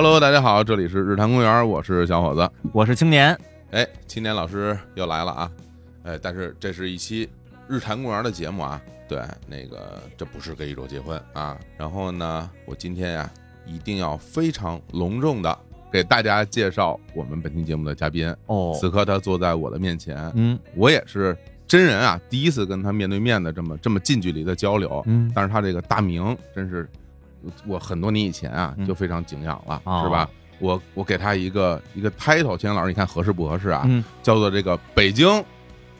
Hello，大家好，这里是日坛公园，我是小伙子，我是青年。哎，青年老师又来了啊！哎，但是这是一期日坛公园的节目啊，对，那个这不是跟宇宙结婚啊。然后呢，我今天呀，一定要非常隆重的给大家介绍我们本期节目的嘉宾哦。此刻他坐在我的面前，嗯，我也是真人啊，第一次跟他面对面的这么这么近距离的交流，嗯，但是他这个大名真是。我很多年以前啊，就非常敬仰了，是吧？我我给他一个一个 title，钱老师，你看合适不合适啊？叫做这个北京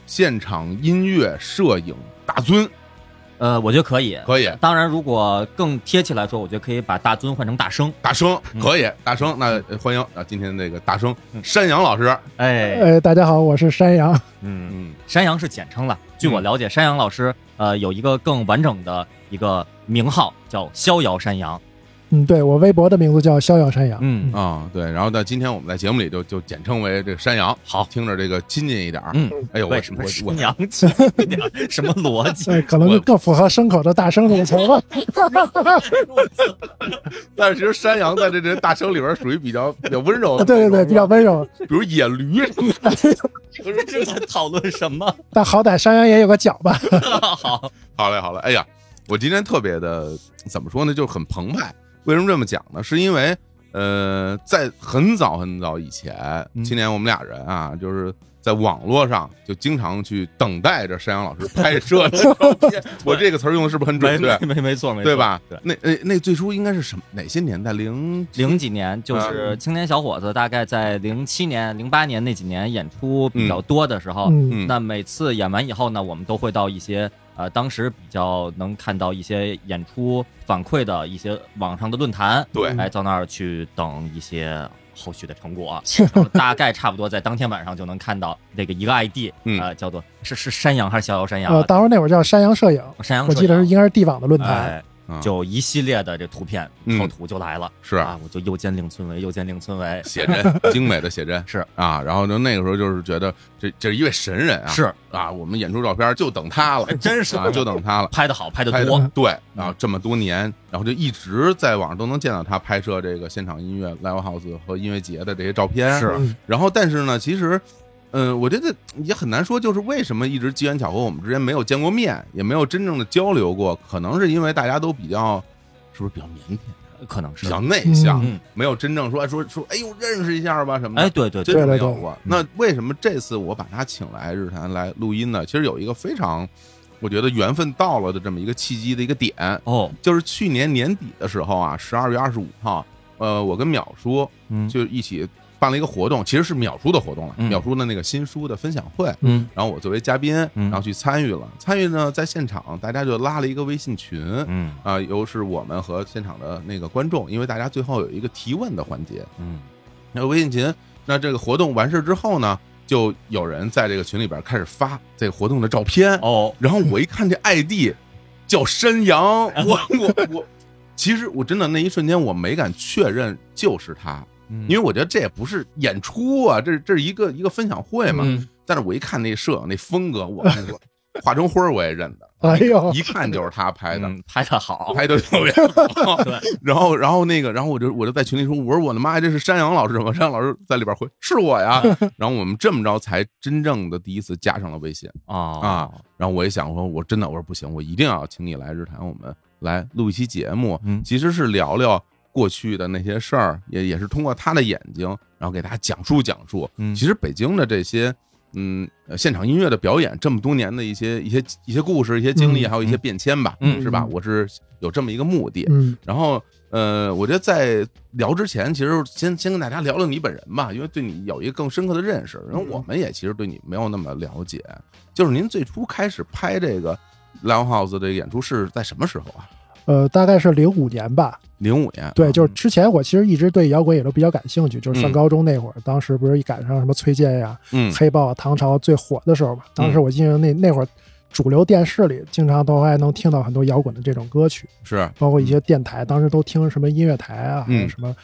现场音乐摄影大尊。呃，我觉得可以，可以。当然，如果更贴切来说，我觉得可以把大尊换成大生。大生可以，大生。那欢迎啊，今天那个大生山羊老师。哎哎，大家好，我是山羊。嗯嗯，山羊是简称了。据我了解，山羊老师呃有一个更完整的一个。名号叫逍遥山羊，嗯，对我微博的名字叫逍遥山羊，嗯啊，对，然后呢，今天我们在节目里就就简称为这个山羊，好，听着这个亲近一点嗯，哎呦，我什么我山羊亲一点，什么逻辑？可能更符合牲口的大声这个词吧。但是其实山羊在这这大声里边属于比较比较温柔的，对对对，比较温柔，比如野驴什么的。不是这在讨论什么？但好歹山羊也有个角吧。好，好嘞，好嘞，哎呀。我今天特别的怎么说呢？就是很澎湃。为什么这么讲呢？是因为呃，在很早很早以前，今年我们俩人啊，就是在网络上就经常去等待着山羊老师拍摄的照片。我这个词儿用的是不是很准确？没没没错没错，对吧？对。那那那最初应该是什么哪些年代？零零几年，就是青年小伙子，大概在零七年、零八年那几年演出比较多的时候，那每次演完以后呢，我们都会到一些。呃，当时比较能看到一些演出反馈的一些网上的论坛，对，哎，到那儿去等一些后续的成果，大概差不多在当天晚上就能看到那个一个 ID，呃，叫做是是山羊还是逍遥山羊？呃，当时那会儿叫山羊摄影，山羊，我记得是应该是地网的论坛。就一系列的这图片套图就来了，是。啊，我就又见令村为，又见令村为，写真 精美的写真。是。啊，然后就那个时候就是觉得这这是一位神人啊，是。啊，我们演出照片就等他了，真是啊，就等他了，拍的好，拍的多，对，然后这么多年，然后就一直在网上都能见到他拍摄这个现场音乐 live house 和音乐节的这些照片，是，然后但是呢，其实。嗯，我觉得也很难说，就是为什么一直机缘巧合，我们之间没有见过面，也没有真正的交流过，可能是因为大家都比较。是不是比较腼腆？可能是比较内向，没有真正说说说，哎呦，认识一下吧什么的。哎，对对，真的没有过。那为什么这次我把他请来日坛来录音呢？其实有一个非常，我觉得缘分到了的这么一个契机的一个点哦，就是去年年底的时候啊，十二月二十五号，呃，我跟淼叔就一起。办了一个活动，其实是秒叔的活动了，秒叔的那个新书的分享会，嗯，然后我作为嘉宾，然后去参与了，参与呢，在现场大家就拉了一个微信群，嗯，啊，又是我们和现场的那个观众，因为大家最后有一个提问的环节，嗯，那微信群，那这个活动完事之后呢，就有人在这个群里边开始发这个活动的照片，哦，然后我一看这 ID 叫山羊，我我我，其实我真的那一瞬间我没敢确认就是他。因为我觉得这也不是演出啊，这这是一个一个分享会嘛。但是我一看那摄影那风格，我那个 华成辉我也认得，哎呦，一看就是他拍的，拍的好，拍的特别好。对，然后然后那个，然后我就我就在群里说，我说我的妈呀，这是山羊老师吗？山羊老师在里边回是我呀。然后我们这么着才真正的第一次加上了微信啊啊。然后我也想说，我真的我说不行，我一定要请你来日坛，我们来录一期节目，其实是聊聊。过去的那些事儿，也也是通过他的眼睛，然后给大家讲述讲述。嗯，其实北京的这些，嗯，现场音乐的表演，这么多年的一些一些一些故事、一些经历，还有一些变迁吧，嗯，是吧？我是有这么一个目的。嗯，然后，呃，我觉得在聊之前，其实先先跟大家聊聊你本人吧，因为对你有一个更深刻的认识。然后我们也其实对你没有那么了解。就是您最初开始拍这个 live house 的演出是在什么时候啊？呃，大概是零五年吧。零五年，对，就是之前我其实一直对摇滚也都比较感兴趣。就是上高中那会儿，当时不是一赶上什么崔健呀、黑豹、唐朝最火的时候嘛。当时我记得那那会儿，主流电视里经常都还能听到很多摇滚的这种歌曲，是包括一些电台，当时都听什么音乐台啊，还有什么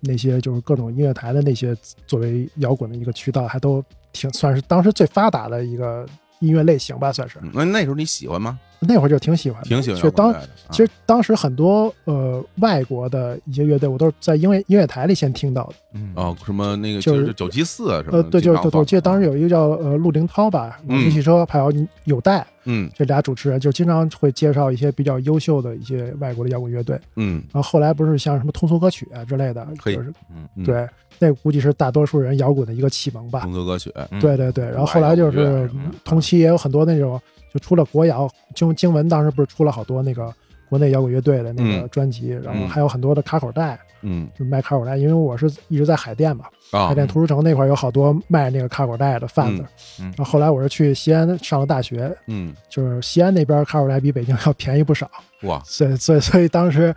那些就是各种音乐台的那些作为摇滚的一个渠道，还都挺算是当时最发达的一个音乐类型吧，算是。那那时候你喜欢吗？那会儿就挺喜欢，挺喜欢。就当其实当时很多呃外国的一些乐队，我都是在音乐音乐台里先听到的。嗯哦，什么那个就是九七四啊什么？呃，对，就是我记得当时有一个叫呃陆凌涛吧，老式汽车，还有有代，嗯，这俩主持人就经常会介绍一些比较优秀的一些外国的摇滚乐队。嗯，然后后来不是像什么通俗歌曲啊之类的，就是嗯，对，那估计是大多数人摇滚的一个启蒙吧。通俗歌曲，对对对。然后后来就是同期也有很多那种。就出了国谣，经经文当时不是出了好多那个国内摇滚乐队的那个专辑，然后还有很多的卡口袋，嗯，就卖卡口袋。因为我是一直在海淀嘛，海淀图书城那块有好多卖那个卡口袋的贩子。然后后来我是去西安上了大学，嗯，就是西安那边卡口袋比北京要便宜不少。哇，所以所以所以当时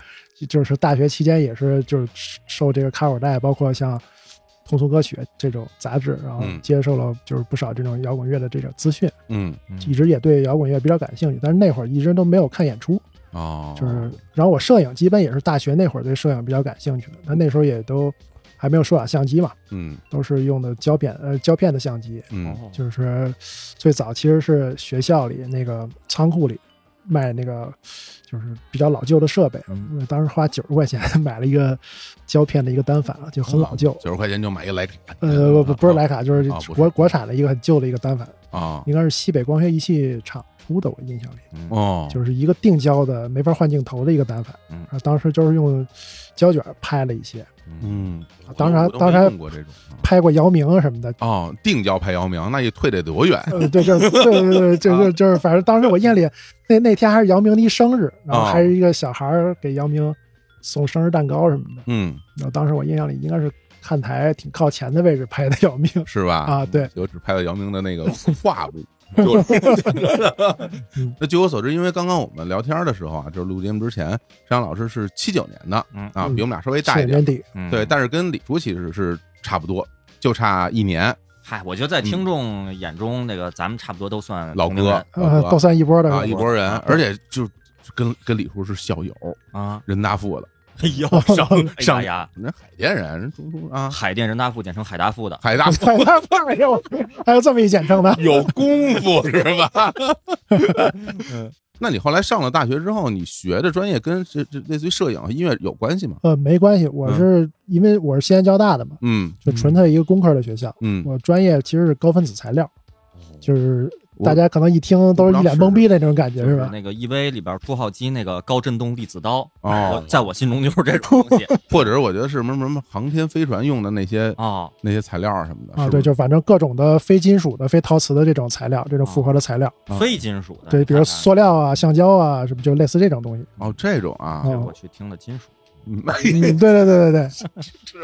就是大学期间也是就是受这个卡口袋，包括像。通俗歌曲这种杂志，然后接受了就是不少这种摇滚乐的这种资讯，嗯，一直也对摇滚乐比较感兴趣，但是那会儿一直都没有看演出，哦，就是，然后我摄影基本也是大学那会儿对摄影比较感兴趣的，但那时候也都还没有数码相机嘛，嗯，都是用的胶片呃胶片的相机，嗯，就是最早其实是学校里那个仓库里。卖那个就是比较老旧的设备，当时花九十块钱 买了一个胶片的一个单反，就很老旧。九十块钱就买一个徕卡？呃，不不不是徕卡，就是国国产的一个很旧的一个单反啊，应该是西北光学仪器厂出的，我印象里。哦，就是一个定焦的没法换镜头的一个单反。啊，当时就是用胶卷拍了一些。嗯，当然当然拍过姚明什么的。哦，定焦拍姚明，那你退得多远？对，就是对对对，就是就是，反正当时我印象里，那那天还是姚明的一生日，然后还是一个小孩给姚明送生日蛋糕什么的。嗯，然后当时我印象里应该是看台挺靠前的位置拍的姚明，是吧？啊，对，就只拍了姚明的那个胯部。就 那据我所知，因为刚刚我们聊天的时候啊，就是录节目之前，山阳老师是七九年的，啊，比我们俩稍微大一点，对，但是跟李叔其实是差不多，就差一年。嗨，我觉得在听众眼中，那个咱们差不多都算老哥，都算一波的啊，一波人，而且就跟跟李叔是校友啊，人大附的。哎呦，上 上呀！人海淀人，人中中啊，海淀人大附，简称海大附的。海大附，海大附，哎呦，还有这么一简称的，有功夫是吧？那你后来上了大学之后，你学的专业跟这这类似于摄影和音乐有关系吗？呃，没关系，我是因为我是西安交大的嘛，嗯，就纯粹一个工科的学校，嗯，我专业其实是高分子材料，就是。大家可能一听都是一脸懵逼的那种感觉，是吧？那个 EV 里边出号机那个高振动粒子刀哦，在我心中就是这种东西，或者我觉得是什么什么航天飞船用的那些啊那些材料什么的啊，对，就反正各种的非金属的、非陶瓷的这种材料，这种复合的材料，非金属的，对，比如塑料啊、橡胶啊，什么就类似这种东西。哦，这种啊，我去听了金属。嗯，对对对对对，什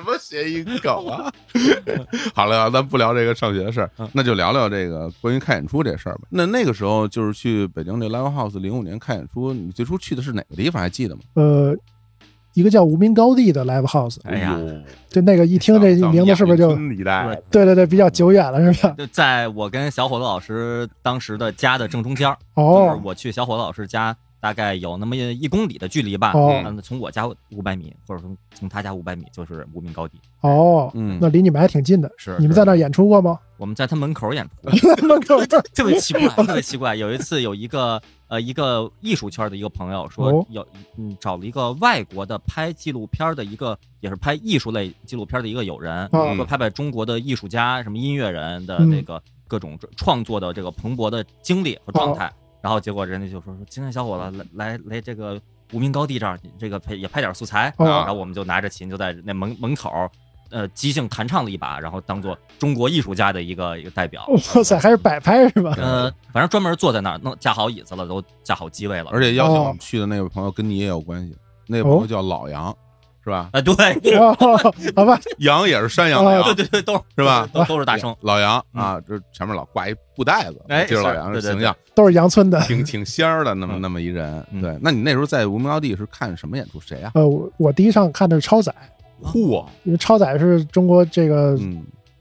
么谐音梗啊？好了，咱不聊这个上学的事儿，那就聊聊这个关于看演出这事儿吧。那那个时候就是去北京这 Live House，零五年看演出，你最初去的是哪个地方？还记得吗？呃，一个叫无名高地的 Live House。哎呀，就那个一听这名字是不是就对对对，比较久远了是吧？就在我跟小伙子老师当时的家的正中间哦，我去小伙子老师家。大概有那么一公里的距离吧，嗯，从我家五百米，或者说从他家五百米，就是无名高地。哦，嗯，那离你们还挺近的。是，你们在那儿演出过吗？我们在他门口演出。门口特别奇怪，特别奇怪。有一次，有一个呃，一个艺术圈的一个朋友说，有嗯，找了一个外国的拍纪录片的一个，也是拍艺术类纪录片的一个友人，说拍拍中国的艺术家、什么音乐人的那个各种创作的这个蓬勃的经历和状态。然后结果人家就说说，今天小伙子来来来这个无名高地这儿，这个拍也拍点素材。然后我们就拿着琴就在那门门口，呃，即兴弹唱了一把，然后当做中国艺术家的一个一个代表。哇塞，还是摆拍是吧？呃，反正专门坐在那儿，弄架好椅子了，都架好机位了。而且邀请我们去的那位朋友跟你也有关系，那个朋友叫老杨。是吧？啊，对，好吧，羊也是山羊的羊，对对对，都是吧？都都是大圣。老杨啊，这前面老挂一布袋子，哎，就是老杨的形象，都是羊村的，挺挺仙儿的那么那么一人。对，那你那时候在无名高地是看什么演出？谁啊？呃，我我第一场看的是超载，嚯，因为超载是中国这个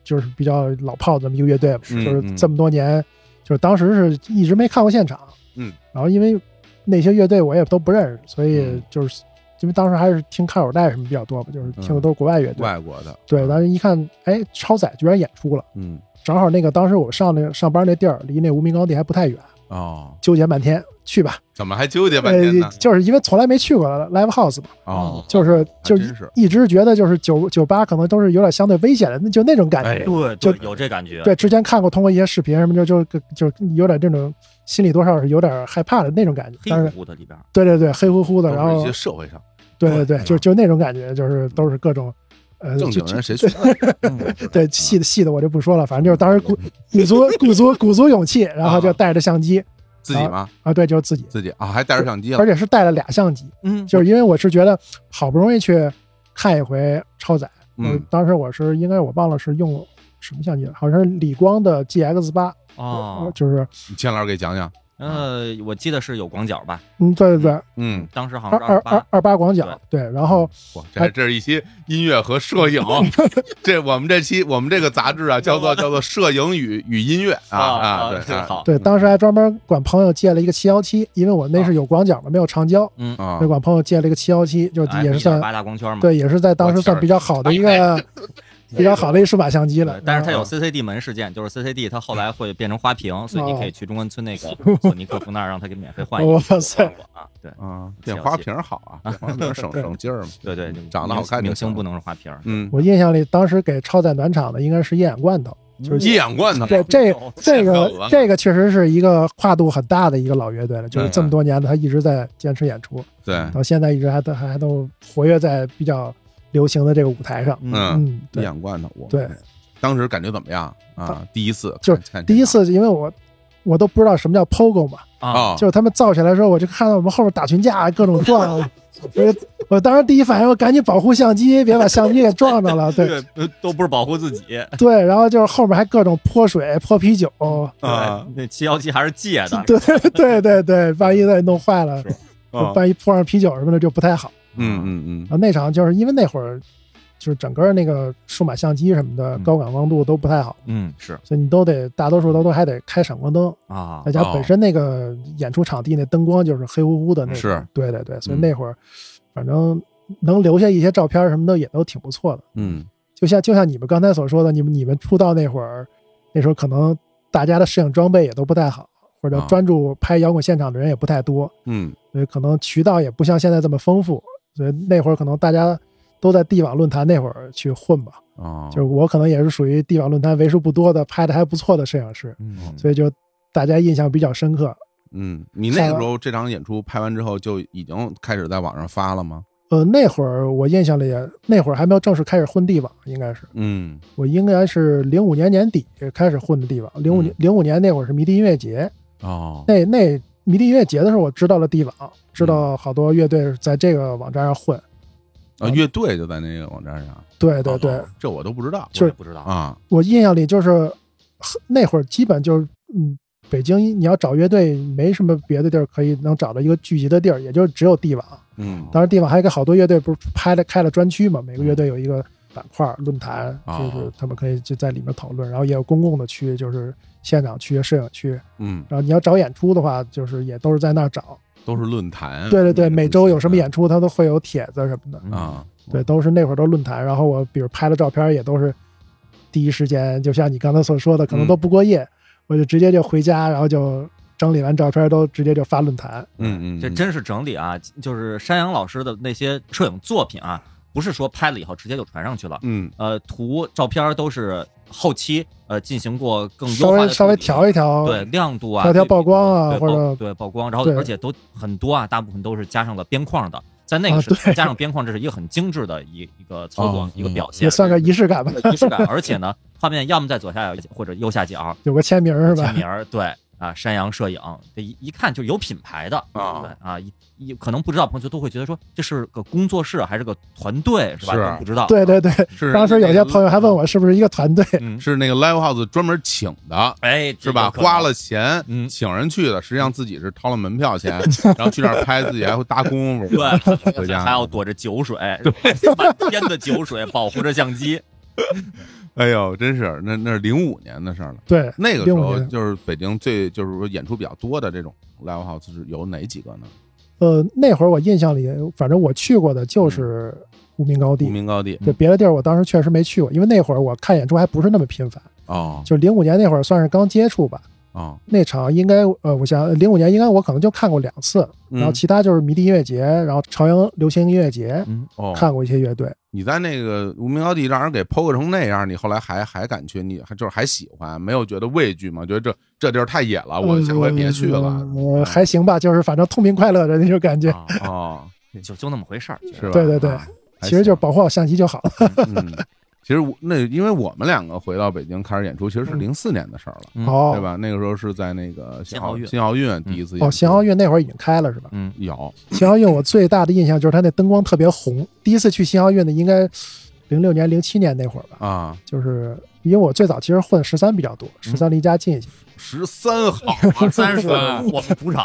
就是比较老炮的这么一个乐队，就是这么多年，就是当时是一直没看过现场，嗯，然后因为那些乐队我也都不认识，所以就是。因为当时还是听看口袋什么比较多吧，就是听的都是国外乐队，外国的。对，当时一看，哎，超载居然演出了，嗯，正好那个当时我上那上班那地儿离那无名高地还不太远，哦，纠结半天，去吧。怎么还纠结半天呢？就是因为从来没去过 live house 嘛。哦，就是就是一直觉得就是酒酒吧可能都是有点相对危险的，那就那种感觉。对，就有这感觉。对，之前看过通过一些视频什么，就就就有点这种心里多少是有点害怕的那种感觉。黑乎乎的里边。对对对，黑乎乎的，然后一些社会上。对对对，就就那种感觉，就是都是各种。呃，正经人谁去？对，细的细的我就不说了，反正就是当时鼓鼓足鼓足鼓足勇气，然后就带着相机，自己吗？啊，对，就是自己，自己啊，还带着相机，而且是带了俩相机，嗯，就是因为我是觉得好不容易去看一回超载，嗯，当时我是应该我忘了是用什么相机了，好像是理光的 G X 八啊，就是你钱老师给讲讲。呃，我记得是有广角吧？嗯，对对对，嗯，当时好像二二二二八广角，对，然后这这是一期音乐和摄影，这我们这期我们这个杂志啊，叫做 叫做摄影与与音乐啊啊，对，好，对，当时还专门管朋友借了一个七幺七，因为我那是有广角的，没有长焦，嗯啊，就管朋友借了一个七幺七，就也是算八大光圈嘛，对，也是在当时算比较好的一个。比较好的一数码相机了，但是它有 CCD 门事件，就是 CCD 它后来会变成花屏，所以你可以去中关村那个 索尼客服那儿让他给免费换一个。哇塞啊，对啊，变花瓶好啊，花屏省省劲儿嘛。对对，长得好看，明星不能是花屏。嗯，我印象里当时给超载暖场的应该是一眼罐头，就是一眼罐头。对这这个这个确实是一个跨度很大的一个老乐队了，就是这么多年他一直在坚持演出，对，到现在一直还都还都活跃在比较。流行的这个舞台上，嗯，一眼罐头，我对，当时感觉怎么样？啊？第一次就是第一次，因为我我都不知道什么叫 POGO 嘛，啊，就是他们造起来的时候，我就看到我们后面打群架，各种撞，我我当时第一反应，我赶紧保护相机，别把相机给撞着了，对，都不是保护自己，对，然后就是后面还各种泼水、泼啤酒啊，那七幺七还是借的，对对对对，万一再弄坏了，万一泼上啤酒什么的就不太好。嗯嗯嗯，啊，那场就是因为那会儿，就是整个那个数码相机什么的高感光度都不太好，嗯，是，所以你都得大多数都都还得开闪光灯啊，再加本身那个演出场地那灯光就是黑乎乎的那种，是，对对对，所以那会儿反正能留下一些照片什么的也都挺不错的，嗯，就像就像你们刚才所说的，你们你们出道那会儿，那时候可能大家的摄影装备也都不太好。或者专注拍摇滚现场的人也不太多，嗯，所以可能渠道也不像现在这么丰富。所以那会儿可能大家都在地网论坛那会儿去混吧，啊，就是我可能也是属于地网论坛为数不多的拍的还不错的摄影师，嗯，所以就大家印象比较深刻。嗯，你那个时候这场演出拍完之后就已经开始在网上发了吗？呃，那会儿我印象里那会儿还没有正式开始混地网，应该是，嗯，我应该是零五年年底开始混的地网，零五年零五年那会儿是迷笛音乐节，哦，那那迷笛音乐节的时候我知道了地网，知道好多乐队在这个网站上混。啊，乐队就在那个网站上。对对对，这我都不知道，就是不知道啊。我印象里就是那会儿基本就是，嗯，北京你要找乐队没什么别的地儿可以能找到一个聚集的地儿，也就只有地网。嗯，当然地网还有个好多乐队不是拍了开了专区嘛，每个乐队有一个板块论坛，就是他们可以就在里面讨论，然后也有公共的区，就是现场区、摄影区。嗯，然后你要找演出的话，就是也都是在那儿找。都是论坛，对对对，每周有什么演出，他都会有帖子什么的啊。对，都是那会儿都论坛。然后我比如拍的照片也都是第一时间，就像你刚才所说的，可能都不过夜，我就直接就回家，然后就整理完照片都直接就发论坛。嗯嗯，这真是整理啊！就是山羊老师的那些摄影作品啊，不是说拍了以后直接就传上去了。嗯，呃，图照片都是后期呃进行过更稍微稍微调一调，对亮度啊，调调曝光啊，或者对曝光，然后而且都很多啊，大部分都是加上了边框的。在那个时代 加上边框，这是一个很精致的一一个操作，一个表现，也算个仪式感吧。仪式感，而且呢，画面要么在左下角或者右下角有个签名是吧？签名对啊，山羊摄影，这一一看就有品牌的啊，对啊，一可能不知道朋友都会觉得说这是个工作室还是个团队是吧？不知道。对对对，是当时有些朋友还问我是不是一个团队，是那个 Live House 专门请的，哎，是吧？花了钱请人去的，实际上自己是掏了门票钱，然后去那儿拍，自己还会搭功夫，对，回家还要躲着酒水，满天的酒水保护着相机。哎呦，真是那那是零五年的事了。对，那个时候就是北京最就是说演出比较多的这种 live house 是有哪几个呢？呃，那会儿我印象里，反正我去过的就是无名高地。无名高地，对，别的地儿我当时确实没去过，因为那会儿我看演出还不是那么频繁。哦，就零五年那会儿算是刚接触吧。啊，那场应该呃，我想零五年应该我可能就看过两次，然后其他就是迷笛音乐节，然后朝阳流行音乐节，嗯，哦，看过一些乐队。你在那个无名高地让人给剖成那样，你后来还还敢去？你还就是还喜欢？没有觉得畏惧吗？觉得这这地儿太野了，我下回别去了。还行吧，就是反正痛并快乐的那种感觉。哦，就就那么回事儿，是吧？对对对，其实就是保护好相机就好了。其实那因为我们两个回到北京开始演出，其实是零四年的事儿了，对吧？那个时候是在那个新奥运，新奥运第一次演。哦，新奥运那会儿已经开了是吧？嗯，有新奥运，我最大的印象就是它那灯光特别红。第一次去新奥运的应该零六年、零七年那会儿吧？啊，就是因为我最早其实混十三比较多，十三离家近一些。十三好，三十我们主场，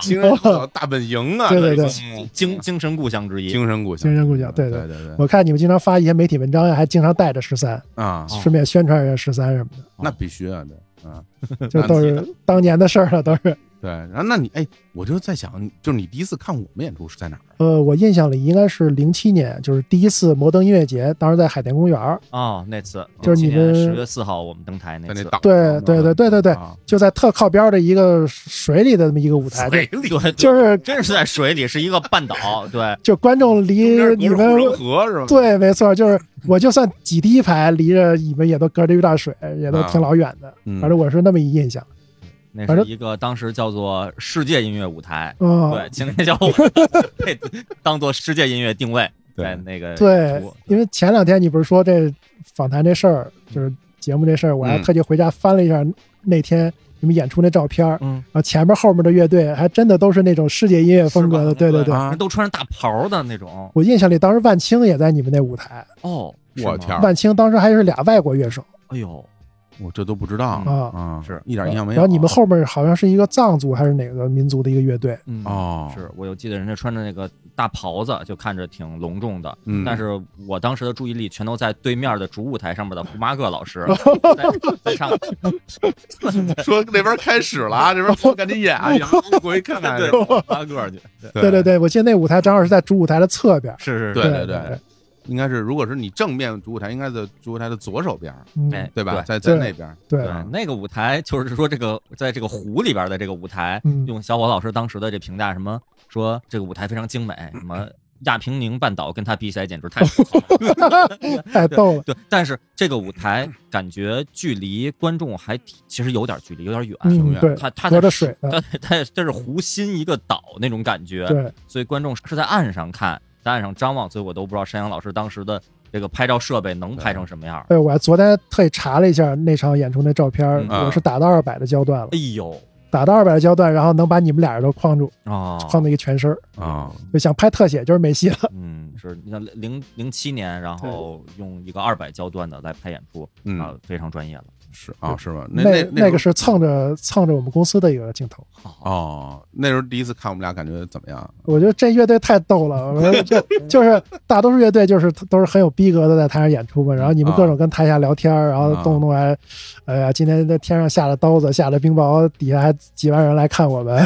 大本营啊！对对对，精精神故乡之一，精神故乡，精神故乡。对对。对对，我看你们经常发一些媒体文章呀，还经常带着十三啊，顺便宣传一下十三什么的。那必须啊，对啊，就都是 当年的事儿了，都是。对，然后那你哎，我就在想，就是你第一次看我们演出是在哪儿？呃，我印象里应该是零七年，就是第一次摩登音乐节，当时在海淀公园哦，那次就是你们十月四号我们登台那次。对对对对对对，就在特靠边的一个水里的这么一个舞台。水里，就是真是在水里，是一个半岛。对，就观众离你们河是吧？对，没错，就是我就算挤第一排，离着你们也都隔着一大水，也都挺老远的。反正我是那么一印象。那是一个当时叫做世界音乐舞台，对，青年小伙 被当做世界音乐定位，对那个对，因为前两天你不是说这访谈这事儿，就是节目这事儿，我还特地回家翻了一下那天你们演出那照片嗯，然后前面后面的乐队还真的都是那种世界音乐风格的，对对对，都穿着大袍的那种。我印象里当时万青也在你们那舞台哦，我天，万青当时还是俩外国乐手，哎呦。我这都不知道啊啊，是一点印象没有。然后你们后面好像是一个藏族还是哪个民族的一个乐队哦，是我又记得人家穿着那个大袍子，就看着挺隆重的。嗯，但是我当时的注意力全都在对面的主舞台上面的胡麻个老师 在唱，说那边开始了，这边我赶紧演啊，过去看看胡麻个去。对对对，我记得那舞台正好是在主舞台的侧边，是是，对对对。应该是，如果是你正面主舞台，应该在主舞台的左手边，哎，对吧？在在那边，对那个舞台，就是说这个在这个湖里边的这个舞台，用小伙老师当时的这评价，什么说这个舞台非常精美，什么 亚平宁半岛跟他比起来简直太 太逗了。对，但是这个舞台感觉距离观众还其实有点距离，有点远，挺远。它它在水，它它这是湖心一个岛那种感觉，对，所以观众是在岸上看。在岸上张望，所以我都不知道山羊老师当时的这个拍照设备能拍成什么样。哎，我还昨天特意查了一下那场演出那照片，我是打到二百的焦段了。哎呦，打到二百的焦段，然后能把你们俩人都框住啊，框的一个全身啊，就想拍特写就是没戏了。嗯，是你看零零七年，然后用一个二百焦段的来拍演出，啊，非常专业了。是啊，是吧？那那那个是蹭着蹭着我们公司的一个镜头。哦，那时候第一次看我们俩，感觉怎么样？我觉得这乐队太逗了，就 就是大多数乐队就是都是很有逼格的在台上演出嘛，然后你们各种跟台下聊天，然后动不动还，哎呀，今天在天上下了刀子，下了冰雹，底下还几万人来看我们。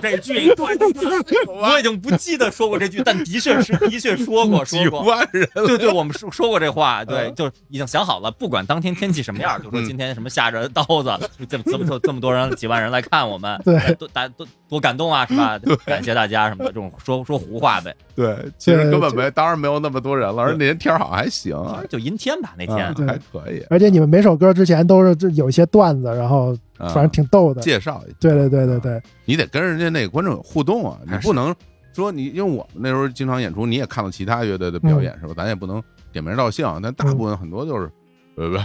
这句，我已经不记得说过这句，但的确是的确说过，说过几万人。对对，我们说说过这话，对，就已经想好了，不管当天天气什么样，就说。今天什么下着刀子，这么这么这么多人几万人来看我们，对，多大多多感动啊，是吧？感谢大家什么的，这种说说胡话呗。对，其实根本没，当然没有那么多人了，而且那天天好像还行，就阴天吧那天还可以。而且你们每首歌之前都是有一些段子，然后反正挺逗的，介绍。对对对对对，你得跟人家那个观众有互动啊，你不能说你，因为我们那时候经常演出，你也看到其他乐队的表演是吧？咱也不能点名道姓，但大部分很多就是，呃不。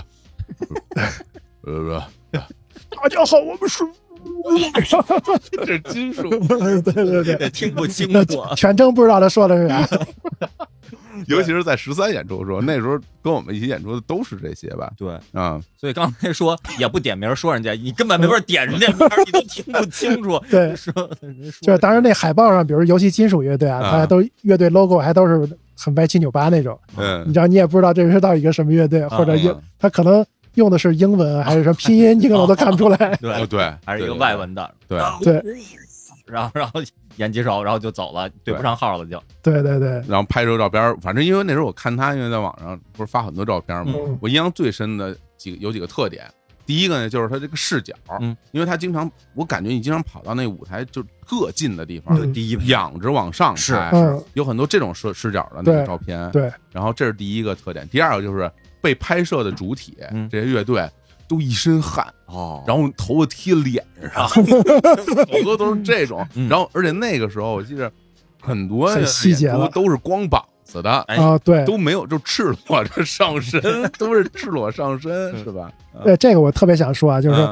呃，大家好，我们是，这金属，对对对，听不清楚，全程不知道他说的是啥。尤其是在十三演出的时候，那时候跟我们一起演出的都是这些吧？对啊，所以刚才说也不点名说人家，你根本没法点人家名，你都听不清楚。对，说就是当时那海报上，比如尤其金属乐队啊，他都乐队 logo 还都是很歪七扭八那种。嗯，你知道，你也不知道这是到底一个什么乐队，或者他可能。用的是英文还是什么拼音？你可能都看不出来。对对，还是一个外文的。对对，然后然后演几首，然后就走了，对不上号了就。对对对。然后拍这个照片，反正因为那时候我看他，因为在网上不是发很多照片嘛，我印象最深的几个有几个特点。第一个呢，就是他这个视角，嗯，因为他经常，我感觉你经常跑到那舞台就特近的地方，对，第一仰着往上是有很多这种视视角的那个照片，对。然后这是第一个特点，第二个就是被拍摄的主体这些乐队都一身汗哦，然后头发贴脸上，好多都是这种。然后而且那个时候我记得很多细节都是光膀。子的啊，对，都没有，就赤裸着上身，都是赤裸上身，是吧？对，这个我特别想说啊，就是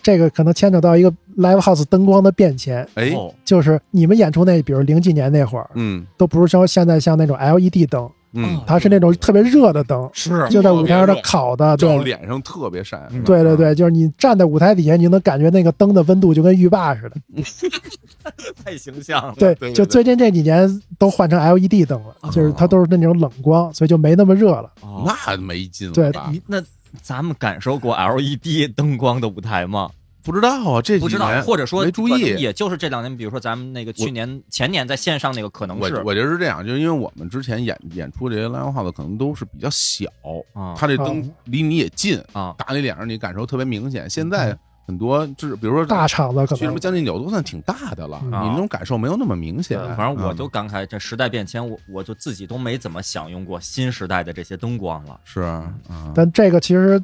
这个可能牵扯到一个 live house 灯光的变迁，哎，就是你们演出那，比如零几年那会儿，嗯，都不是说现在像那种 LED 灯。嗯，它是那种特别热的灯，是就在舞台上的烤的，对，脸上特别晒。对对对，就是你站在舞台底下，你能感觉那个灯的温度就跟浴霸似的，太形象了。对，就最近这几年都换成 LED 灯了，就是它都是那种冷光，所以就没那么热了。那没劲了。对，那咱们感受过 LED 灯光的舞台吗？不知道啊，这不知道，或者说没注意，也就是这两年，比如说咱们那个去年、前年在线上那个，可能是我我觉得是这样，就是因为我们之前演演出这些 live house 可能都是比较小，啊，它这灯离你也近啊，打你脸上你感受特别明显。现在很多就是比如说大厂子，可能去什么将近九都算挺大的了，你那种感受没有那么明显。反正我就感慨这时代变迁，我我就自己都没怎么享用过新时代的这些灯光了。是啊，但这个其实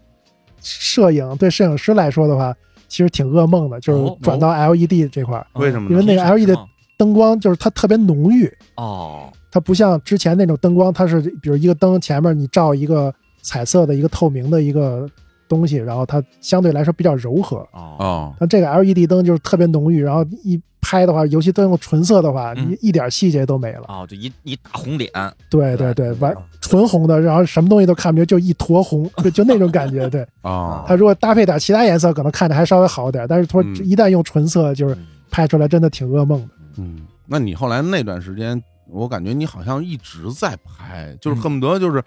摄影对摄影师来说的话。其实挺噩梦的，就是转到 LED 这块儿，为什么？因为那个 LED 的灯光就是它特别浓郁。哦，它不像之前那种灯光，它是比如一个灯前面你照一个彩色的一个透明的一个东西，然后它相对来说比较柔和。哦。那这个 LED 灯就是特别浓郁，然后一拍的话，尤其都用纯色的话，你一点细节都没了。哦，就一一大红脸，对对对，完纯红的，然后什么东西都看不见，就一坨红，就就那种感觉，对。啊。它如果搭配点其他颜色，可能看着还稍微好点，但是说一旦用纯色，就是拍出来真的挺噩梦的。嗯，那你后来那段时间，我感觉你好像一直在拍，就是恨不得就是。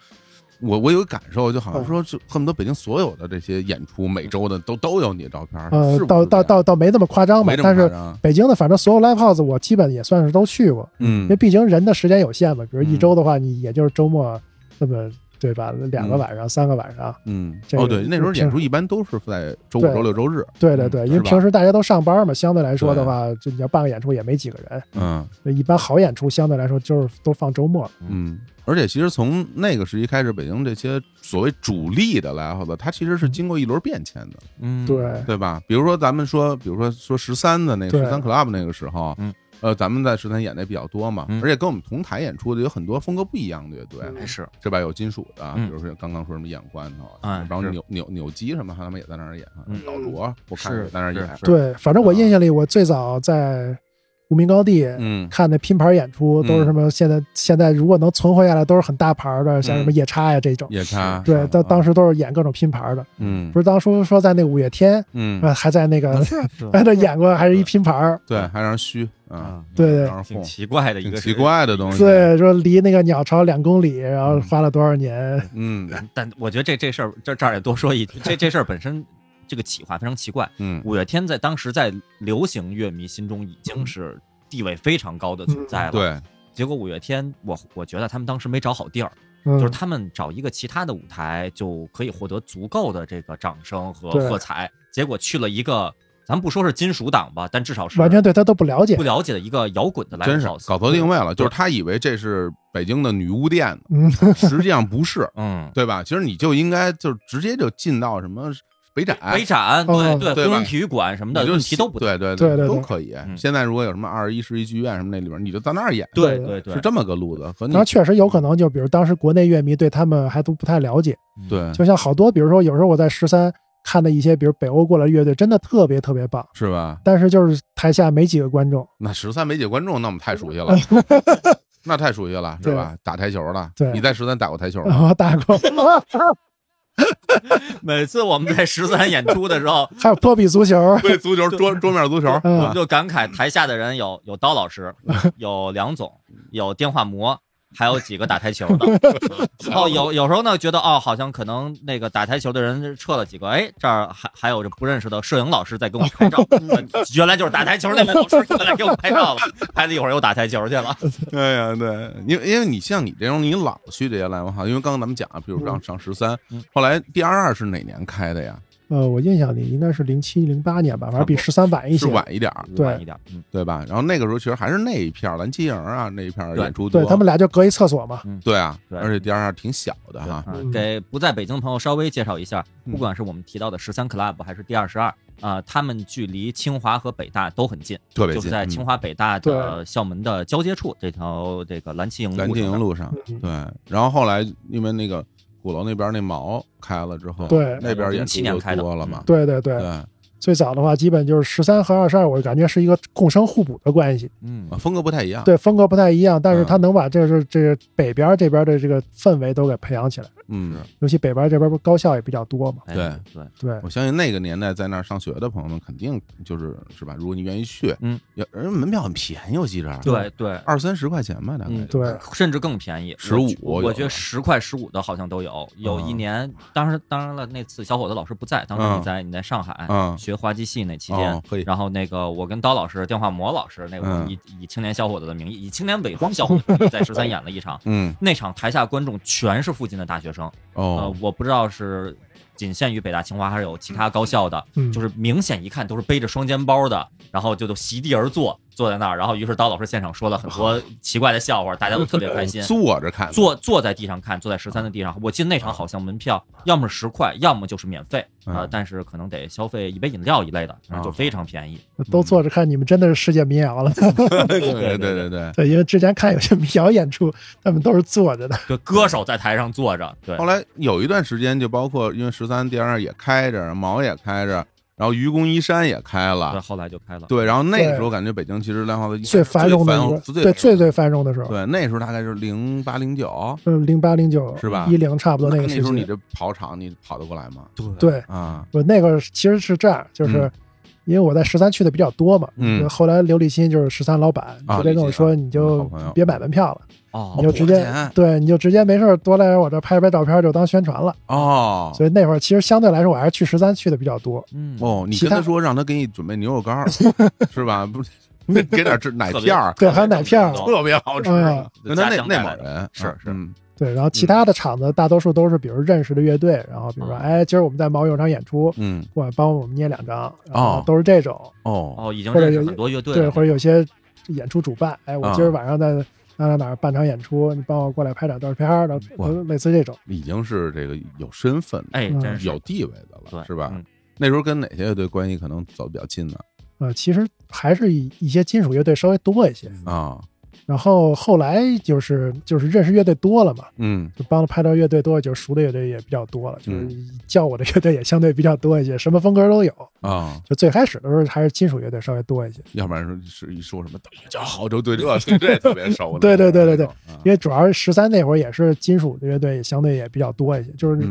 我我有个感受，就好像说，就恨不得北京所有的这些演出，每周的都都有你的照片。呃，倒倒倒倒没那么夸张吧，但是北京的反正所有 live house 我基本也算是都去过。嗯，因为毕竟人的时间有限嘛，比如一周的话，你也就是周末那么对吧？两个晚上、三个晚上。嗯，哦对，那时候演出一般都是在周五、周六、周日。对对对，因为平时大家都上班嘛，相对来说的话，就你要办个演出也没几个人。嗯，一般好演出相对来说就是都放周末。嗯。而且，其实从那个时期开始，北京这些所谓主力的 live，它其实是经过一轮变迁的，嗯，对，对吧？比如说，咱们说，比如说说十三的那个十三 club 那个时候，嗯，呃，咱们在十三演的比较多嘛，而且跟我们同台演出的有很多风格不一样的乐队，是，是吧？有金属的，比如说刚刚说什么演罐头，然后扭扭扭机什么，他们也在那儿演，老罗我看也在那儿演，对，反正我印象里，我最早在。无名高地，嗯，看那拼盘演出都是什么？现在现在如果能存活下来，都是很大牌的，像什么夜叉呀这种。夜叉，对，当当时都是演各种拼盘的。嗯，不是当初说在那五月天，嗯，还在那个在 那演过，还是一拼盘对，还让人虚啊，对对，挺奇怪的一个奇怪的东西。对，说离那个鸟巢两公里，然后花了多少年？嗯，但我觉得这这事儿，这这儿也多说一句，这这事儿本身。这个企划非常奇怪。嗯，五月天在当时在流行乐迷心中已经是地位非常高的存在了。对，结果五月天，我我觉得他们当时没找好地儿，就是他们找一个其他的舞台就可以获得足够的这个掌声和喝彩。结果去了一个，咱不说是金属党吧，但至少是完全对他都不了解，不了解的一个摇滚的来，真是搞错定位了。就是他以为这是北京的女巫店，实际上不是，嗯，对吧？其实你就应该就直接就进到什么。北展，北展，对对对，工人体育馆什么的问题都不对，对对对，都可以。现在如果有什么二十一世纪剧院什么那里边，你就到那儿演，对对对，是这么个路子。那确实有可能，就比如当时国内乐迷对他们还都不太了解，对，就像好多，比如说有时候我在十三看的一些，比如北欧过来乐队，真的特别特别棒，是吧？但是就是台下没几个观众。那十三没几个观众，那我们太熟悉了，那太熟悉了，是吧？打台球的，对，你在十三打过台球吗？我打过。每次我们在十三演出的时候，还有波比足球，对足球桌桌面足球，我们就感慨台下的人有有刀老师，有梁总，有电话魔。还有几个打台球的，哦，有有时候呢，觉得哦，好像可能那个打台球的人撤了几个，哎，这儿还还有这不认识的摄影老师在跟我拍照，原来就是打台球那位老师过来给我们拍照了，拍了一会儿又打台球去了。对呀，对，因为因为你像你这种，你老去这些 live house，因为刚刚咱们讲，比如上上十三，后来第二二是哪年开的呀？呃，我印象里应该是零七零八年吧，反正比十三晚一些，晚一点对，晚一点，嗯，对吧？然后那个时候其实还是那一片蓝旗营啊，那一片演出对他们俩就隔一厕所嘛，对啊，而且第二下挺小的哈。给不在北京的朋友稍微介绍一下，不管是我们提到的十三 club 还是第二十二。啊，他们距离清华和北大都很近，特别近，就是在清华北大的校门的交接处，这条这个蓝旗营蓝旗营路上。对，然后后来因为那个鼓楼那边那毛开了之后，对，那边也七年开多了嘛。对对对。最早的话，基本就是十三和二十二，我感觉是一个共生互补的关系。嗯，风格不太一样。对，风格不太一样，但是他能把这是这个北边这边的这个氛围都给培养起来。嗯，尤其北边这边不高校也比较多嘛。对对对，我相信那个年代在那儿上学的朋友们肯定就是是吧？如果你愿意去，嗯，人门票很便宜，我记着。对对，二三十块钱吧，大概。对，甚至更便宜，十五。我觉得十块十五的好像都有。有一年，当时当然了，那次小伙子老师不在，当时你在你在上海学滑稽戏那期间，然后那个我跟刀老师、电话魔老师，那个以以青年小伙子的名义，以青年伪装小伙子名义在十三演了一场。嗯，那场台下观众全是附近的大学生。哦。我不知道是仅限于北大清华，还是有其他高校的，就是明显一看都是背着双肩包的，然后就都席地而坐。坐在那儿，然后于是刀老师现场说了很多奇怪的笑话，大家都特别开心。坐着看，坐坐在地上看，坐在十三的地上。我记得那场好像门票要么是十块，要么就是免费啊，但是可能得消费一杯饮料一类的，然后就非常便宜。都坐着看，你们真的是世界民谣了。对对对对 对，因为之前看有些民谣演出，他们都是坐着的，就歌手在台上坐着。对，后来有一段时间，就包括因为十三第二也开着，毛也开着。然后愚公移山也开了，对，后来就开了。对，然后那个时候感觉北京其实量化的最繁荣的时候，对，最最繁荣的时候。对，那时候大概是零八零九，嗯，零八零九是吧？一零差不多那个时候，你这跑场你跑得过来吗？对对啊，我那个其实是这样，就是因为我在十三去的比较多嘛，嗯，后来刘立新就是十三老板，直接跟我说，你就别买门票了。哦，你就直接对，你就直接没事多来我这拍拍照片，就当宣传了哦。所以那会儿其实相对来说，我还是去十三去的比较多。嗯哦，你跟他说让他给你准备牛肉干 是吧？不是，给点这奶片儿，对，还有奶片儿，特别好吃。那那内蒙人是是，对。然后其他的场子大多数都是比如认识的乐队，然后比如说哎，今儿我们在毛有场演出，嗯，过来帮我们捏两张，哦，都是这种哦哦，已经认识很多乐队，对，或者有些演出主办，哎，我今儿晚上在。哪哪哪办场演出，你帮我过来拍点照片儿，类似这种，已经是这个有身份，哎，有地位的了，是吧？那时候跟哪些乐队关系可能走比较近呢？呃，其实还是一一些金属乐队稍微多一些啊。然后后来就是就是认识乐队多了嘛，嗯，就帮他拍照乐队多，就熟的乐队也比较多了，就是叫我的乐队也相对比较多一些，什么风格都有啊。就最开始的时候还是金属乐队稍微多一些，要不然说是一说什么大家好就对这对 这特别熟。对对对对对，因为主要是十三那会儿也是金属的乐队相对也比较多一些，就是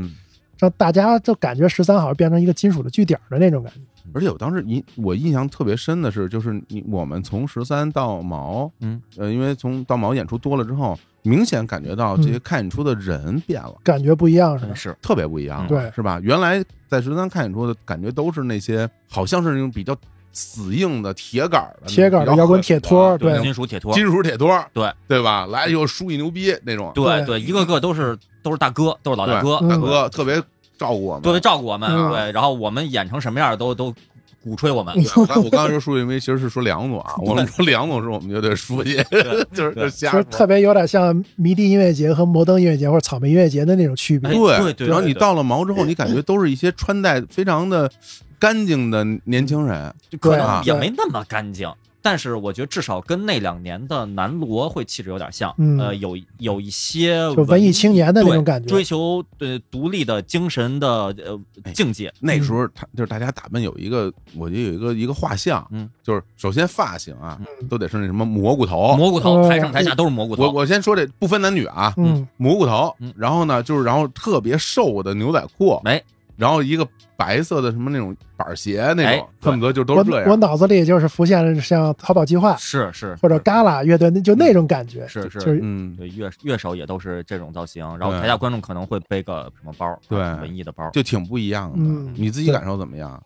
让大家就感觉十三好像变成一个金属的据点的那种感觉。而且我当时印我印象特别深的是，就是你我们从十三到毛，嗯，呃，因为从到毛演出多了之后，明显感觉到这些看演出的人变了，感觉不一样，是吧？是。特别不一样，对，是吧？原来在十三看演出的感觉都是那些好像是那种比较死硬的铁杆的铁杆的摇滚铁托，对，金属铁托，金属铁托，对。对吧？来又输一牛逼那种，对对，一个个都是都是大哥，都是老大哥，大哥特别。照顾我们，特别照顾我们，对，然后我们演成什么样都都鼓吹我们。我刚才说书记，因为其实是说梁总啊，我们说梁总是我们乐队书记，就是就瞎特别有点像迷笛音乐节和摩登音乐节或者草莓音乐节的那种区别。对对。然后你到了毛之后，你感觉都是一些穿戴非常的干净的年轻人，可能也没那么干净。但是我觉得至少跟那两年的南锣会气质有点像，呃，有有一些文艺青年的那种感觉，追求呃独立的精神的呃境界。那时候他就是大家打扮有一个，我觉得有一个一个画像，嗯，就是首先发型啊，都得是那什么蘑菇头，蘑菇头，台上台下都是蘑菇头。我我先说这不分男女啊，嗯，蘑菇头，然后呢就是然后特别瘦的牛仔裤，没。然后一个白色的什么那种板鞋那种，恨不得就都是这样。我脑子里就是浮现了像逃跑计划，是是，或者旮旯乐队，那就那种感觉。是是，就是嗯，对乐乐手也都是这种造型，然后台下观众可能会背个什么包，对，文艺的包，就挺不一样的。你自己感受怎么样？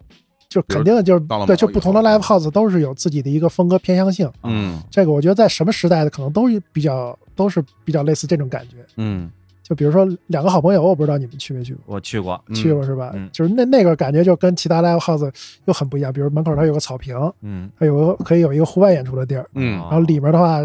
就肯定就是对，就不同的 live house 都是有自己的一个风格偏向性。嗯，这个我觉得在什么时代的可能都比较都是比较类似这种感觉。嗯。就比如说两个好朋友，我不知道你们去没去过，我去过，去过是吧？就是那那个感觉就跟其他 live house 又很不一样。比如门口它有个草坪，嗯，它有个可以有一个户外演出的地儿，嗯，然后里面的话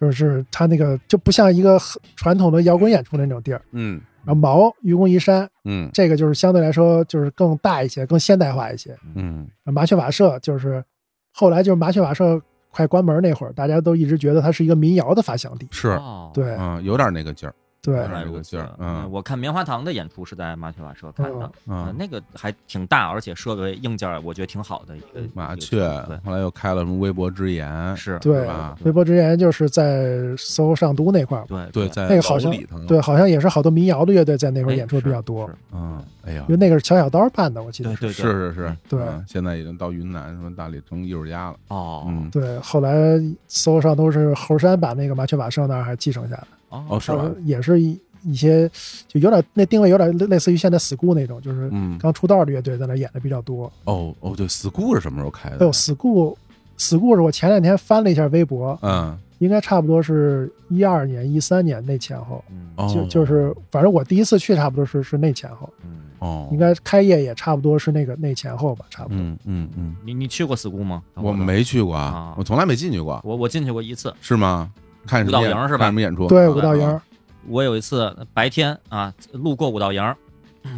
就是它那个就不像一个传统的摇滚演出那种地儿，嗯，然后毛愚公移山，嗯，这个就是相对来说就是更大一些，更现代化一些，嗯，麻雀瓦舍就是后来就是麻雀瓦舍快关门那会儿，大家都一直觉得它是一个民谣的发祥地，是，对，嗯，有点那个劲儿。对，这个劲儿，嗯，我看棉花糖的演出是在麻雀瓦舍看的，嗯，那个还挺大，而且设备硬件我觉得挺好的一个麻雀。后来又开了什么微博之言，是对吧？微博之言就是在 SOHO 上都那块儿，对对，在那个好像对，好像也是好多民谣的乐队在那块演出比较多，嗯，哎呀，因为那个是乔小刀办的，我记得是。是是是，对，现在已经到云南什么大理成艺术家了，哦，嗯，对，后来 SOHO 上都是猴山把那个麻雀瓦舍那儿还继承下来，哦，是吧？也是一。一些就有点那定位有点类似于现在 school 那种，就是刚出道的乐队在那演的比较多。哦哦，对，school 是什么时候开的？哎呦，school，school 是我前两天翻了一下微博，嗯，应该差不多是一二年、一三年那前后，嗯，就就是反正我第一次去差不多是是那前后，嗯，哦，应该开业也差不多是那个那前后吧，差不多。嗯嗯嗯，你你去过 school 吗？我没去过啊，我从来没进去过。我我进去过一次，是吗？看舞蹈营是吧？什么演出？对，舞蹈营。我有一次白天啊，路过舞蹈营，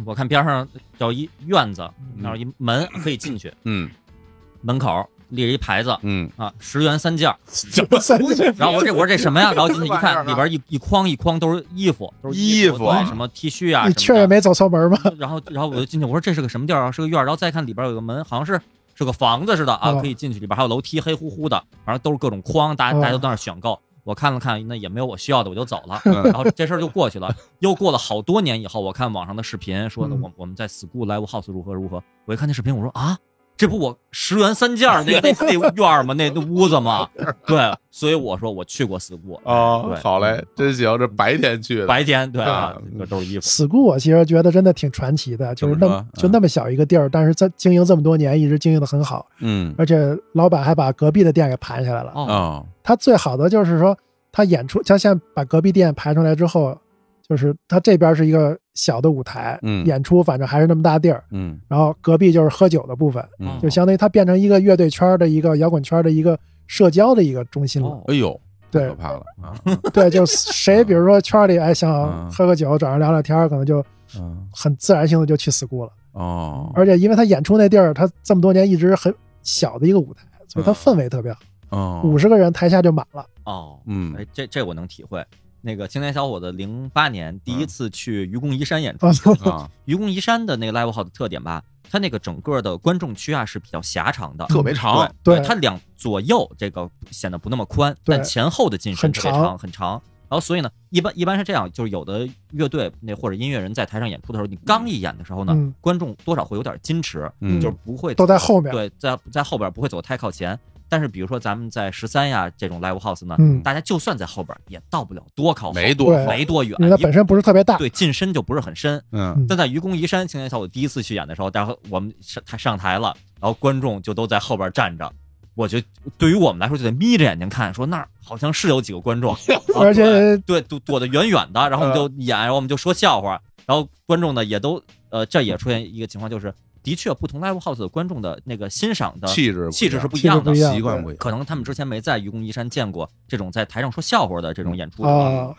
我看边上有一院子，那儿一门可以进去，嗯，门口立着一牌子，嗯啊，十元三件，什么三件？然后我这我说这什么呀？然后进去一看，里边一一筐一筐都是衣服，都是衣服，什么 T 恤啊。你确实没走错门吗？然后然后我就进去，我说这是个什么地儿啊？是个院儿。然后再看里边有个门，好像是是个房子似的啊，可以进去。里边还有楼梯，黑乎乎的，反正都是各种筐，大家大家都在那选购。我看了看，那也没有我需要的，我就走了。然后这事儿就过去了。又过了好多年以后，我看网上的视频说，我我们在 school live house 如何如何。我一看那视频，我说啊。这不我十元三件那 那那院吗？那那屋子吗？对，所以我说我去过 school 啊。好嘞，真行，这白天去的，白天对啊，那都是衣服。school 我其实觉得真的挺传奇的，就是那么就那么小一个地儿，但是在经营这么多年，一直经营的很好。嗯，而且老板还把隔壁的店给盘下来了啊。他最好的就是说，他演出，他现在把隔壁店盘出来之后。就是他这边是一个小的舞台，嗯，演出反正还是那么大地儿，嗯，然后隔壁就是喝酒的部分，嗯，就相当于它变成一个乐队圈的一个摇滚圈的一个社交的一个中心了。哎呦，对，可怕了啊！对，就谁比如说圈里哎想喝个酒，找人聊聊天，可能就很自然性的就去 school 了。哦，而且因为他演出那地儿，他这么多年一直很小的一个舞台，所以他氛围特别好。哦，五十个人台下就满了。哦，嗯，哎，这这我能体会。那个青年小伙子零八年第一次去愚公移山演出 啊，愚公移山的那个 live house 的特点吧，它那个整个的观众区啊是比较狭长的，特别长，对它两左右这个显得不那么宽，但前后的进深特别长很长。然后所以呢，一般一般是这样，就是有的乐队那或者音乐人在台上演出的时候，你刚一演的时候呢，观众多少会有点矜持，就是不会都在后面，对，在在后边不会走太靠前。但是，比如说咱们在十三呀这种 live house 呢，大家就算在后边也到不了多靠后，没多没多远，因为它本身不是特别大，对，近身就不是很深。嗯，但在愚公移山青年小组第一次去演的时候，然后我们上台上台了，然后观众就都在后边站着，我觉得对于我们来说就得眯着眼睛看，说那儿好像是有几个观众，而且对躲躲得远远的，然后我们就演，然后我们就说笑话，然后观众呢也都呃，这也出现一个情况就是。的确，不同 live house 的观众的那个欣赏的气质气质是不一样的，习惯不一样。可能他们之前没在愚公移山见过这种在台上说笑话的这种演出，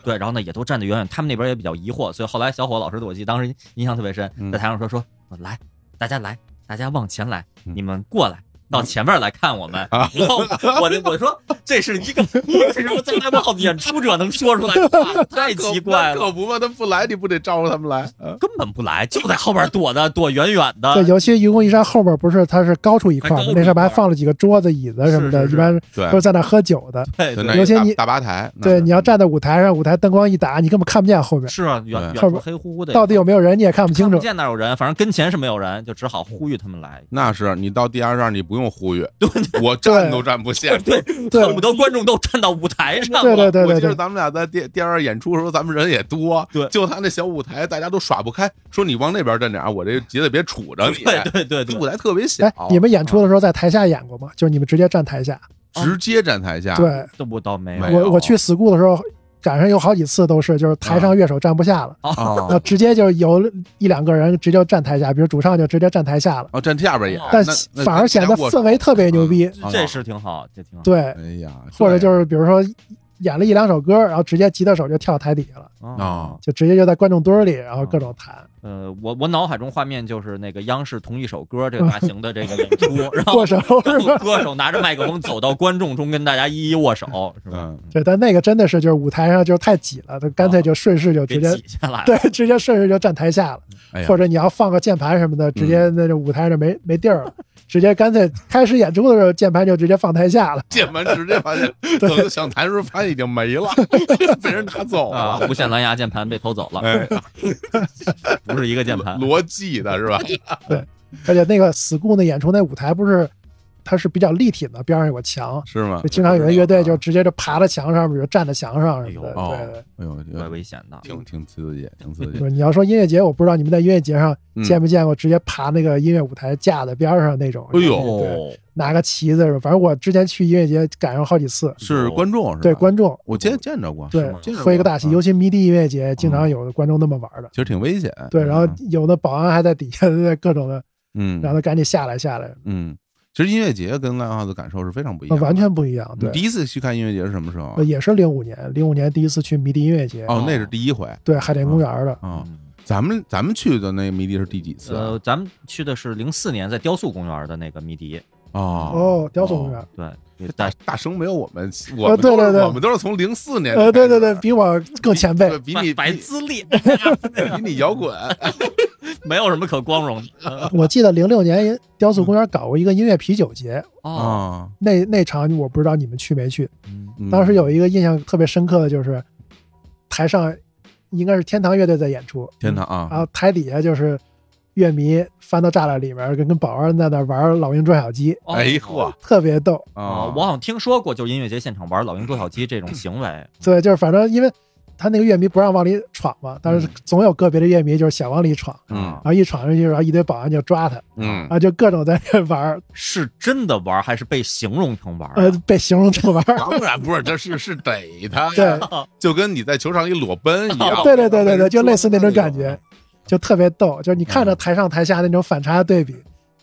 对，然后呢也都站得远远。他们那边也比较疑惑，所以后来小伙老师，我记得当时印象特别深，在台上说说来，大家来，大家往前来，你们过来。到前面来看我们，然后我我说 这是一个为什么在那么好的演出者能说出来的话，太奇怪了。可不嘛，他不来，你不得招呼他们来？根本不来，就在后边躲的，躲远远的。对，尤其愚公移山后边不是它是高出一块，那上面还放了几个桌子、椅子什么的，一般都是在那喝酒的。对，尤其你大吧台，对，你要站在舞台上，舞台灯光一打，你根本看不见后边。是啊，远后边黑乎乎的，到底有没有人你也看不清楚。不见哪有人，反正跟前是没有人，就只好呼吁他们来。那是你到第二站，你不用呼吁。对。我站都站不下，对，恨不得观众都站到舞台上。对对对对，我记得咱们俩在电电二演出的时候，咱们人也多，对，就他那小舞台，大家都耍不开，说你往那边站点，我这节子别杵着你。对对对，这舞台特别小。哎，你们演出的时候在台下演过吗？就是你们直接站台下，直接站台下？对，这不倒没。我我去 school 的时候，赶上有好几次都是，就是台上乐手站不下了，啊，直接就有一两个人直接站台下，比如主唱就直接站台下了，哦，站下边演，但反而显得氛围特别牛逼，这是挺好，这挺好。对，哎呀，或者就是比如说。演了一两首歌，然后直接吉他手就跳台底下了啊，就直接就在观众堆里，然后各种弹。呃，我我脑海中画面就是那个央视同一首歌这个 大型的这个演出，然后握手，歌手拿着麦克风走到观众中跟大家一一握手，是吧？对，但那个真的是就是舞台上就是太挤了，他干脆就顺势就直接挤下来，对，直接顺势就站台下了。或者你要放个键盘什么的，直接那舞台上没没地儿了。直接干脆开始演出的时候，键盘就直接放台下了。键盘直接发现，等想弹的时候发现已经没了，被人拿走了。无线蓝牙键盘被偷走了，不是一个键盘，罗技的是吧？对，而且那个 school 那演出那舞台不是。它是比较立体的，边上有个墙，是吗？就经常有的乐队就直接就爬到墙上，比如站在墙上什么的。对，哎呦，怪危险的，挺挺刺激，挺刺激。你要说音乐节，我不知道你们在音乐节上见没见过直接爬那个音乐舞台架在边上那种。哎呦，拿个旗子，反正我之前去音乐节赶上好几次。是观众是吧？对，观众，我见见着过。对，喝一个大旗，尤其迷笛音乐节，经常有观众那么玩的。其实挺危险。对，然后有的保安还在底下各种的，嗯，让他赶紧下来下来。嗯。其实音乐节跟 live house 的感受是非常不一样，完全不一样。对，第一次去看音乐节是什么时候？也是零五年，零五年第一次去迷笛音乐节。哦，那是第一回。对，海淀公园的。嗯，咱们咱们去的那个迷笛是第几次？呃，咱们去的是零四年在雕塑公园的那个迷笛。哦哦，雕塑公园。对，大大声没有我们，我对对对，我们都是从零四年。呃，对对对，比我更前辈，比你白资历，比你摇滚。没有什么可光荣的。我记得零六年雕塑公园搞过一个音乐啤酒节啊，那那场我不知道你们去没去。嗯，当时有一个印象特别深刻的就是，台上应该是天堂乐队在演出，天堂啊，然后台底下就是乐迷翻到栅栏里面，跟跟保安在那玩老鹰捉小鸡。哎嚯，特别逗啊！我好像听说过，就是音乐节现场玩老鹰捉小鸡这种行为。对，就是反正因为。他那个乐迷不让往里闯嘛，但是总有个别的乐迷就是想往里闯，嗯，然后一闯上去，然后一堆保安就抓他，嗯，啊，就各种在那玩，是真的玩还是被形容成玩？呃，被形容成玩，当然不是，这是是逮他，对，就跟你在球场里裸奔一样，对对对对对，就类似那种感觉，就特别逗，就是你看着台上台下那种反差对比，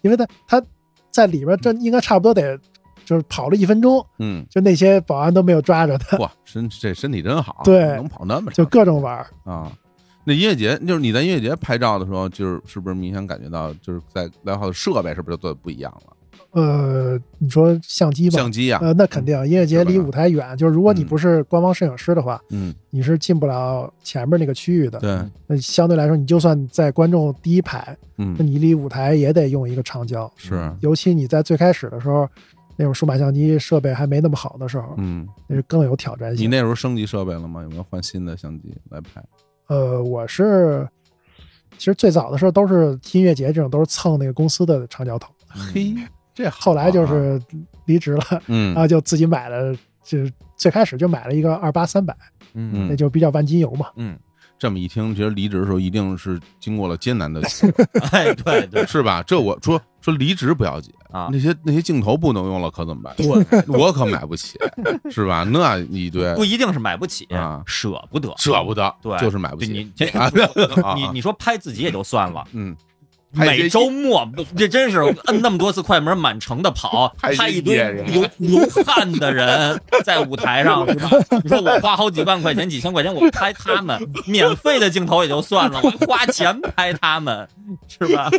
因为他他在里边这应该差不多得。就是跑了一分钟，嗯，就那些保安都没有抓着他。哇，身这身体真好，对，能跑那么长，就各种玩啊。那音乐节就是你在音乐节拍照的时候，就是是不是明显感觉到就是在来号的设备是不是就做的不一样了？呃，你说相机吧，相机啊，呃，那肯定，音乐节离舞台远，就是如果你不是官方摄影师的话，嗯，你是进不了前面那个区域的。对，那相对来说，你就算在观众第一排，嗯，那你离舞台也得用一个长焦，是，尤其你在最开始的时候。那种数码相机设备还没那么好的时候，嗯，那是更有挑战性。你那时候升级设备了吗？有没有换新的相机来拍？呃，我是其实最早的时候都是音乐节这种，都是蹭那个公司的长焦头。嘿，这后来就是离职了，嗯，然后就自己买了，就是最开始就买了一个二八三百，嗯，那就比较万金油嘛，嗯。这么一听，其实离职的时候一定是经过了艰难的，哎，对对，是吧？这我说说离职不要紧啊，那些那些镜头不能用了，可怎么办？我我可买不起，是吧？那一堆不一定是买不起啊，舍不得，舍不得，对，就是买不起。你 你你说拍自己也就算了，嗯。每周末，这真是摁那么多次快门，满城的跑，拍一堆流流汗的人在舞台上，是吧？你说我花好几万块钱、几千块钱，我拍他们，免费的镜头也就算了，我花钱拍他们，是吧？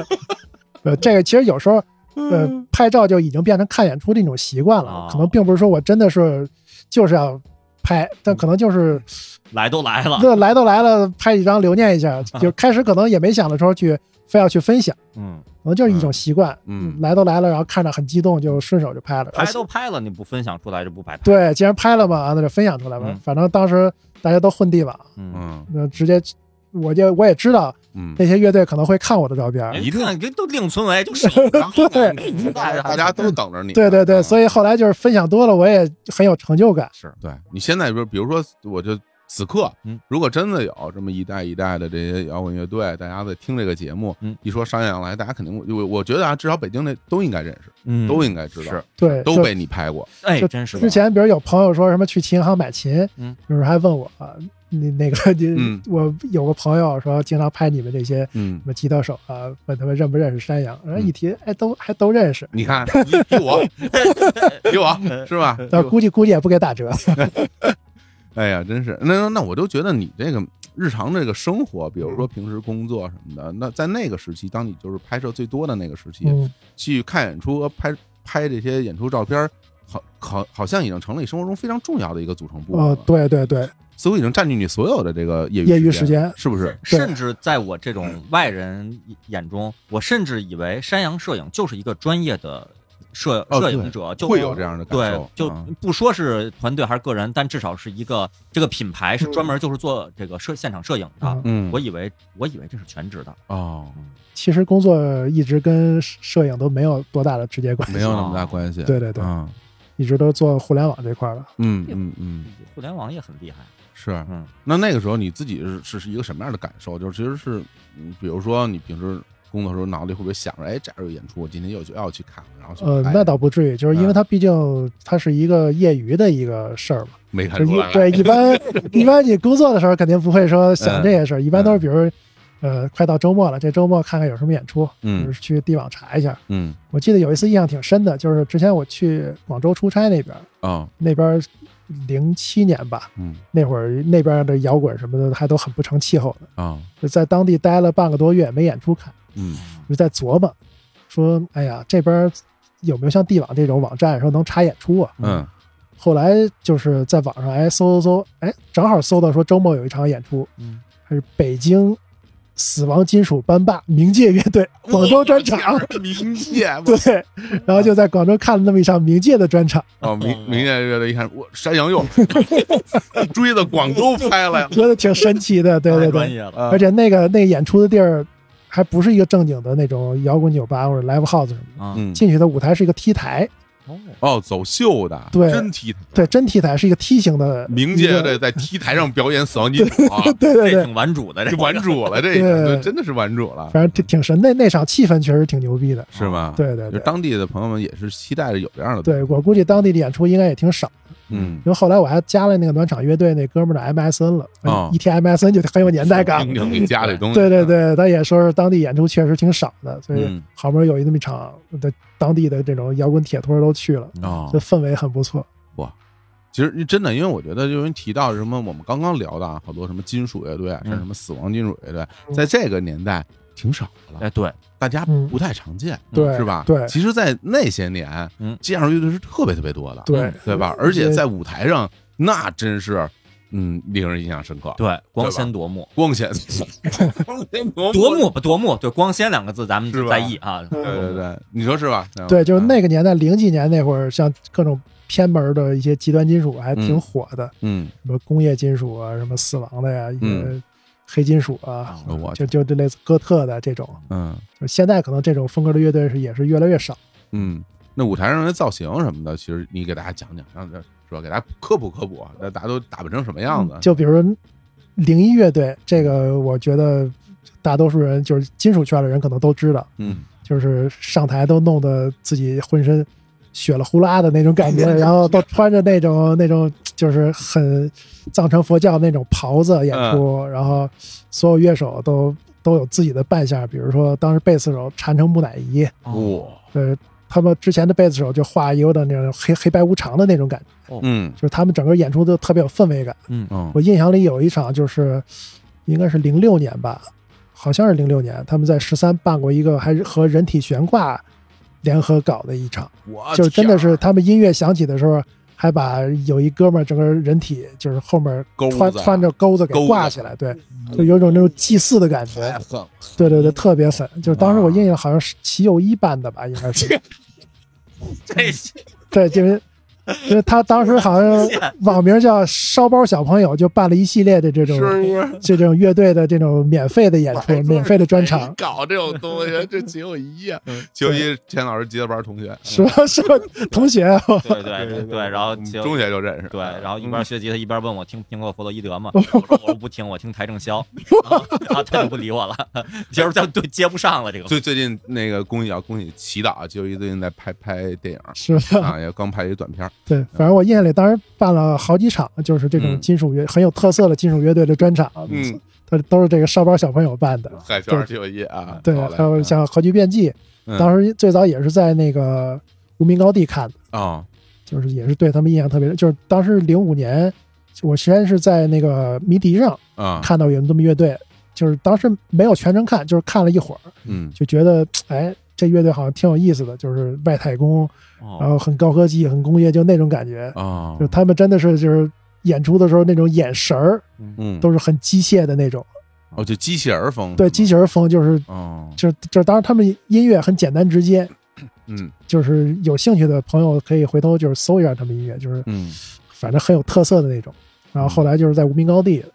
呃，这个其实有时候，呃，拍照就已经变成看演出的一种习惯了，可能并不是说我真的是就是要拍，但可能就是 来都来了，那来都来了，拍几张留念一下，就开始可能也没想着说去。非要去分享，嗯，可能就是一种习惯，嗯，来都来了，然后看着很激动，就顺手就拍了。拍都拍了，你不分享出来就不白拍。对，既然拍了嘛，那就分享出来吧。反正当时大家都混地吧，嗯，那直接，我就我也知道，嗯，那些乐队可能会看我的照片，一看都另存为，就是 对，大家都等着你。对对对，所以后来就是分享多了，我也很有成就感。是对你现在，比如比如说，我就此刻，嗯，如果真的有这么一代一代的这些摇滚乐队，大家在听这个节目，嗯，一说商业往来，大家肯定我我觉得啊，至少北京那都应该认识，嗯，都应该知道，是，对，都被你拍过，哎，真是。之前比如有朋友说什么去琴行买琴，嗯，就是还问我，你那那个 你我有个朋友说经常拍你们这些，嗯，什么吉他手啊，问他们认不认识山羊，然后一提，哎，都还都认识。你看，比我，比我 是吧？但估计估计也不给打折。哎呀，真是那那我都觉得你这个日常这个生活，比如说平时工作什么的，那在那个时期，当你就是拍摄最多的那个时期，去看演出、拍拍这些演出照片，好好好像已经成了你生活中非常重要的一个组成部分。哦，对对对，似乎已经占据你所有的这个业余业余时间，是不是？甚至在我这种外人眼中，我甚至以为山羊摄影就是一个专业的。摄摄影者就会有这样的感受，对，就不说是团队还是个人，但至少是一个这个品牌是专门就是做这个摄现场摄影的。嗯，我以为我以为这是全职的哦，其实工作一直跟摄影都没有多大的直接关系，没有那么大关系。对对对，一直都做互联网这块的。嗯嗯嗯，互联网也很厉害。是，嗯，那那个时候你自己是是是一个什么样的感受？就是其实是，嗯，比如说你平时。工作时候脑子里会不会想着，哎，这儿有演出，我今天又就要去看，然后呃，那倒不至于，就是因为它毕竟它是一个业余的一个事儿嘛，没看出来。对，一般一般你工作的时候肯定不会说想这些事儿，一般都是比如，呃，快到周末了，这周末看看有什么演出，嗯，去地网查一下，嗯。我记得有一次印象挺深的，就是之前我去广州出差那边，啊，那边零七年吧，嗯，那会儿那边的摇滚什么的还都很不成气候的，啊，就在当地待了半个多月，没演出看。嗯，就在琢磨，说，哎呀，这边有没有像地网这种网站说能查演出啊？嗯，后来就是在网上哎搜搜搜，哎，正好搜到说周末有一场演出，嗯，还是北京死亡金属班霸冥界乐队广州专场，冥界对，然后就在广州看了那么一场冥界的专场。哦，冥冥界乐队一看，我山羊又 追到广州拍了，觉得挺神奇的，对对对，而且那个那个演出的地儿。还不是一个正经的那种摇滚酒吧或者 live house 什么的，进去的舞台是一个 T 台，哦，走秀的，对，真 T 台，对，真 T 台是一个梯形的，冥界的在 T 台上表演死亡金属，对对对，挺玩主的，这玩主了，这个真的是玩主了，反正挺挺神，那那场气氛确实挺牛逼的，是吗？对对，就当地的朋友们也是期待着有这样的，对我估计当地的演出应该也挺少。嗯，因为后来我还加了那个暖场乐队那哥们儿的 MSN 了，一提 MSN 就很有年代感。你家里东西，对对对，他也说是当地演出确实挺少的，所以好不容易有一那么一场，的当地的这种摇滚铁托都去了，啊。这氛围很不错。哇，其实真的，因为我觉得，因为提到什么，我们刚刚聊的啊，好多什么金属乐队啊，像什么死亡金属乐队，在这个年代。挺少的了，哎，对，大家不太常见，对，是吧？对，其实，在那些年，嗯，街上乐队是特别特别多的，对，对吧？而且在舞台上，那真是，嗯，令人印象深刻，对，光鲜夺目，光鲜，光鲜夺目。不夺目，对，光鲜两个字咱们在意啊，对对对，你说是吧？对，就是那个年代，零几年那会儿，像各种偏门的一些极端金属还挺火的，嗯，什么工业金属啊，什么死亡的呀，一些。黑金属啊，就就这类似哥特的这种，嗯，就现在可能这种风格的乐队是也是越来越少。嗯，那舞台上的造型什么的，其实你给大家讲讲，让这是吧？给大家科普科普，那大家都打扮成什么样子？就比如灵异乐队，这个我觉得大多数人就是金属圈的人可能都知道，嗯，就是上台都弄得自己浑身。血了呼啦的那种感觉，然后都穿着那种那种就是很藏传佛教那种袍子演出，然后所有乐手都都有自己的扮相，比如说当时贝斯手缠成木乃伊，哇，对，他们之前的贝斯手就画有点那种黑黑白无常的那种感觉，嗯，就是他们整个演出都特别有氛围感，嗯。嗯，我印象里有一场就是应该是零六年吧，好像是零六年，他们在十三办过一个还是和人体悬挂。联合搞的一场，就真的是他们音乐响起的时候，还把有一哥们儿整个人体就是后面穿穿着钩子给挂起来，对，就有种那种祭祀的感觉，对对对，特别狠。就是当时我印象好像是齐友一办的吧，应该是。这对，因为 因为他当时好像网名叫“烧包小朋友”，就办了一系列的这种这种乐队的这种免费的演出、免费的专场。搞这种东西，这秦友谊啊，秦友谊，钱老师吉他班同学，是吧？是吧？同学，对对对，然后中学就认识，对，然后一边学吉他一边问我听听过弗洛伊德吗？我说我不听，我听邰正宵，然后他就不理我了，就是他对接不上了这个。最最近那个恭喜啊，恭喜祈祷，秦友谊最近在拍拍电影，是吧？啊，也刚拍一短片。对，反正我印象里，当时办了好几场，就是这种金属乐很有特色的金属乐队的专场，嗯，都都是这个烧包小朋友办的，海圈挺有意啊。对，还有像核聚变记，当时最早也是在那个无名高地看的啊，就是也是对他们印象特别，就是当时零五年，我先是在那个迷笛上啊看到有这么乐队，就是当时没有全程看，就是看了一会儿，嗯，就觉得哎。这乐队好像挺有意思的，就是外太空，然后很高科技、很工业，就那种感觉啊。就他们真的是就是演出的时候那种眼神儿，嗯，都是很机械的那种。哦，就机器人风。对，机器人风就是，哦，就就当然他们音乐很简单直接，嗯，就是有兴趣的朋友可以回头就是搜一下他们音乐，就是，嗯，反正很有特色的那种。然后后来就是在无名高地，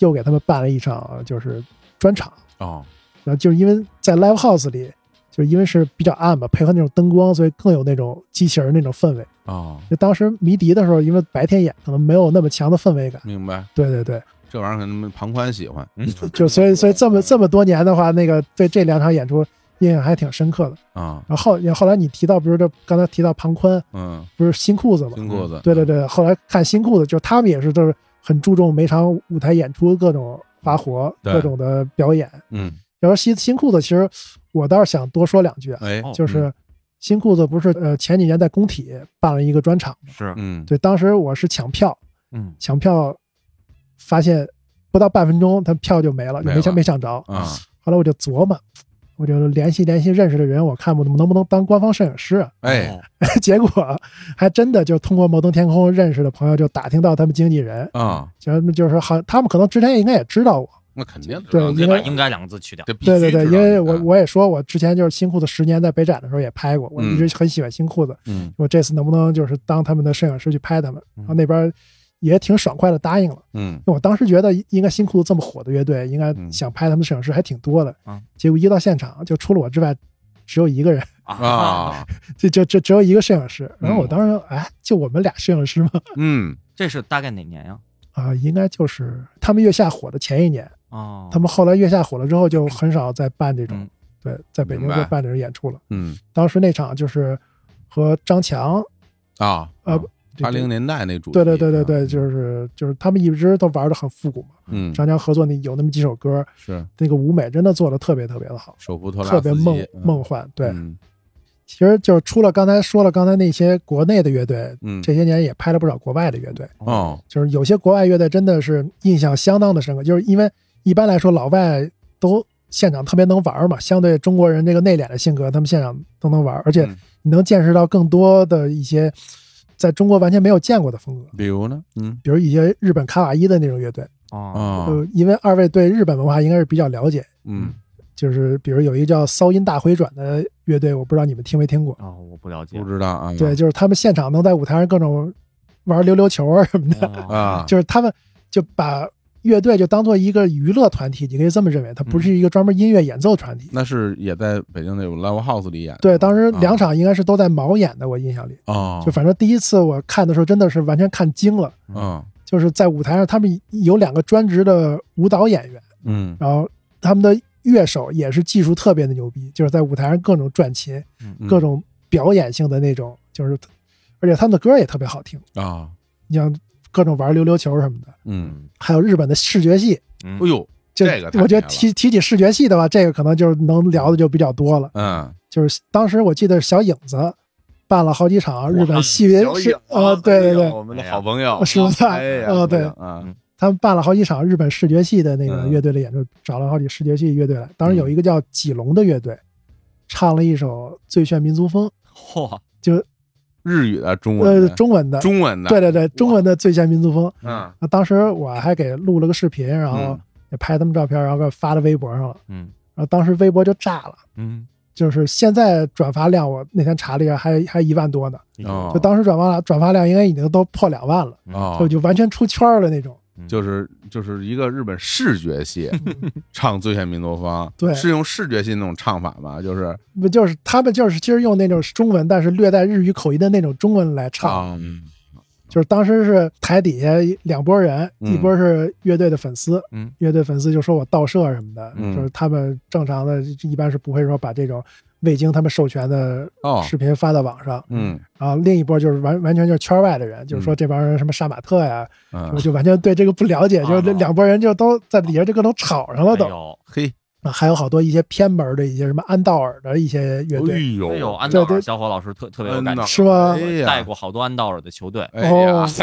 又给他们办了一场就是专场啊，然后就是因为在 live house 里。就是因为是比较暗嘛，配合那种灯光，所以更有那种机器人那种氛围啊。就当时迷笛的时候，因为白天演，可能没有那么强的氛围感。明白。对对对，这玩意儿可能庞宽喜欢。就所以所以这么这么多年的话，那个对这两场演出印象还挺深刻的啊。然后后后来你提到，不是这刚才提到庞宽，嗯，不是新裤子吗？新裤子。对对对，后来看新裤子，就是他们也是都是很注重每场舞台演出各种发活，各种的表演。嗯。要说新新裤子，其实。我倒是想多说两句，哎，就是新裤子不是呃前几年在工体办了一个专场吗？是，嗯，对，当时我是抢票，嗯，抢票发现不到半分钟，他票就没了，没抢没抢着啊。后来我就琢磨，我就联系联系认识的人，我看我能不能当官方摄影师。哎，结果还真的就通过摩登天空认识的朋友，就打听到他们经纪人啊，就就是好，他们可能之前应该也知道我。那肯定对，应该应该两个字去掉。对对对，因为我我也说，我之前就是新裤子十年在北展的时候也拍过，我一直很喜欢新裤子。嗯，我这次能不能就是当他们的摄影师去拍他们？然后那边也挺爽快的答应了。嗯，我当时觉得应该新裤子这么火的乐队，应该想拍他们摄影师还挺多的。嗯，结果一到现场，就除了我之外，只有一个人啊，就就就只有一个摄影师。然后我当时哎，就我们俩摄影师吗？嗯，这是大概哪年呀？啊，应该就是他们月下火的前一年。哦，他们后来月下火了之后，就很少再办这种，对，在北京就办这种演出了。嗯，当时那场就是和张强啊，呃，八零年代那主，对对对对对，就是就是他们一直都玩的很复古嘛。嗯，张强合作那有那么几首歌，是。那个舞美真的做的特别特别的好，手扶拖拉特别梦梦幻。对，其实就是除了刚才说了刚才那些国内的乐队，嗯，这些年也拍了不少国外的乐队。哦，就是有些国外乐队真的是印象相当的深刻，就是因为。一般来说，老外都现场特别能玩嘛，相对中国人这个内敛的性格，他们现场都能玩，而且你能见识到更多的一些在中国完全没有见过的风格。比如呢？嗯，比如一些日本卡瓦伊的那种乐队啊，呃，因为二位对日本文化应该是比较了解，嗯，就是比如有一个叫骚音大回转的乐队，我不知道你们听没听过啊？我不了解，不知道啊。对，就是他们现场能在舞台上各种玩溜溜球啊什么的啊，就是他们就把。乐队就当做一个娱乐团体，你可以这么认为，它不是一个专门音乐演奏团体。那是也在北京那种 Live House 里演。对，当时两场应该是都在毛演的，我印象里。哦。就反正第一次我看的时候，真的是完全看惊了。嗯。就是在舞台上，他们有两个专职的舞蹈演员。嗯。然后他们的乐手也是技术特别的牛逼，就是在舞台上各种转琴，各种表演性的那种，就是而且他们的歌也特别好听啊。你像。各种玩溜溜球什么的，嗯，还有日本的视觉系，哎呦，这个我觉得提提起视觉系的话，这个可能就是能聊的就比较多了，嗯，就是当时我记得小影子办了好几场日本戏乐是啊，对对对，我们的好朋友。是吧？啊，对，嗯，他们办了好几场日本视觉系的那个乐队的演出，找了好几视觉系乐队来，当时有一个叫几龙的乐队，唱了一首《最炫民族风》，嚯，就。日语的、中文呃，中文的，中文的，对对对，中文的最炫民族风。嗯，当时我还给录了个视频，然后也拍他们照片，然后给发到微博上了。嗯，然后当时微博就炸了。嗯，就是现在转发量，我那天查了一下，还还一万多呢。哦就当时转发转发量应该已经都破两万了，哦就就完全出圈了那种。就是就是一个日本视觉系唱《最炫民族风 》，对，是用视觉系那种唱法吗？就是不就是他们就是其实用那种中文，但是略带日语口音的那种中文来唱。就是当时是台底下两拨人，一波是乐队的粉丝，乐队粉丝就说我盗摄什么的，就是他们正常的一般是不会说把这种未经他们授权的视频发到网上。嗯，然后另一波就是完完全就是圈外的人，就是说这帮人什么杀马特呀，就完全对这个不了解，就这两拨人就都在底下就各种吵上了都。嘿。还有好多一些偏门的一些什么安道尔的一些乐队，哎呦，安道尔小伙老师特特别有感觉，是吧？带过好多安道尔的球队，哦，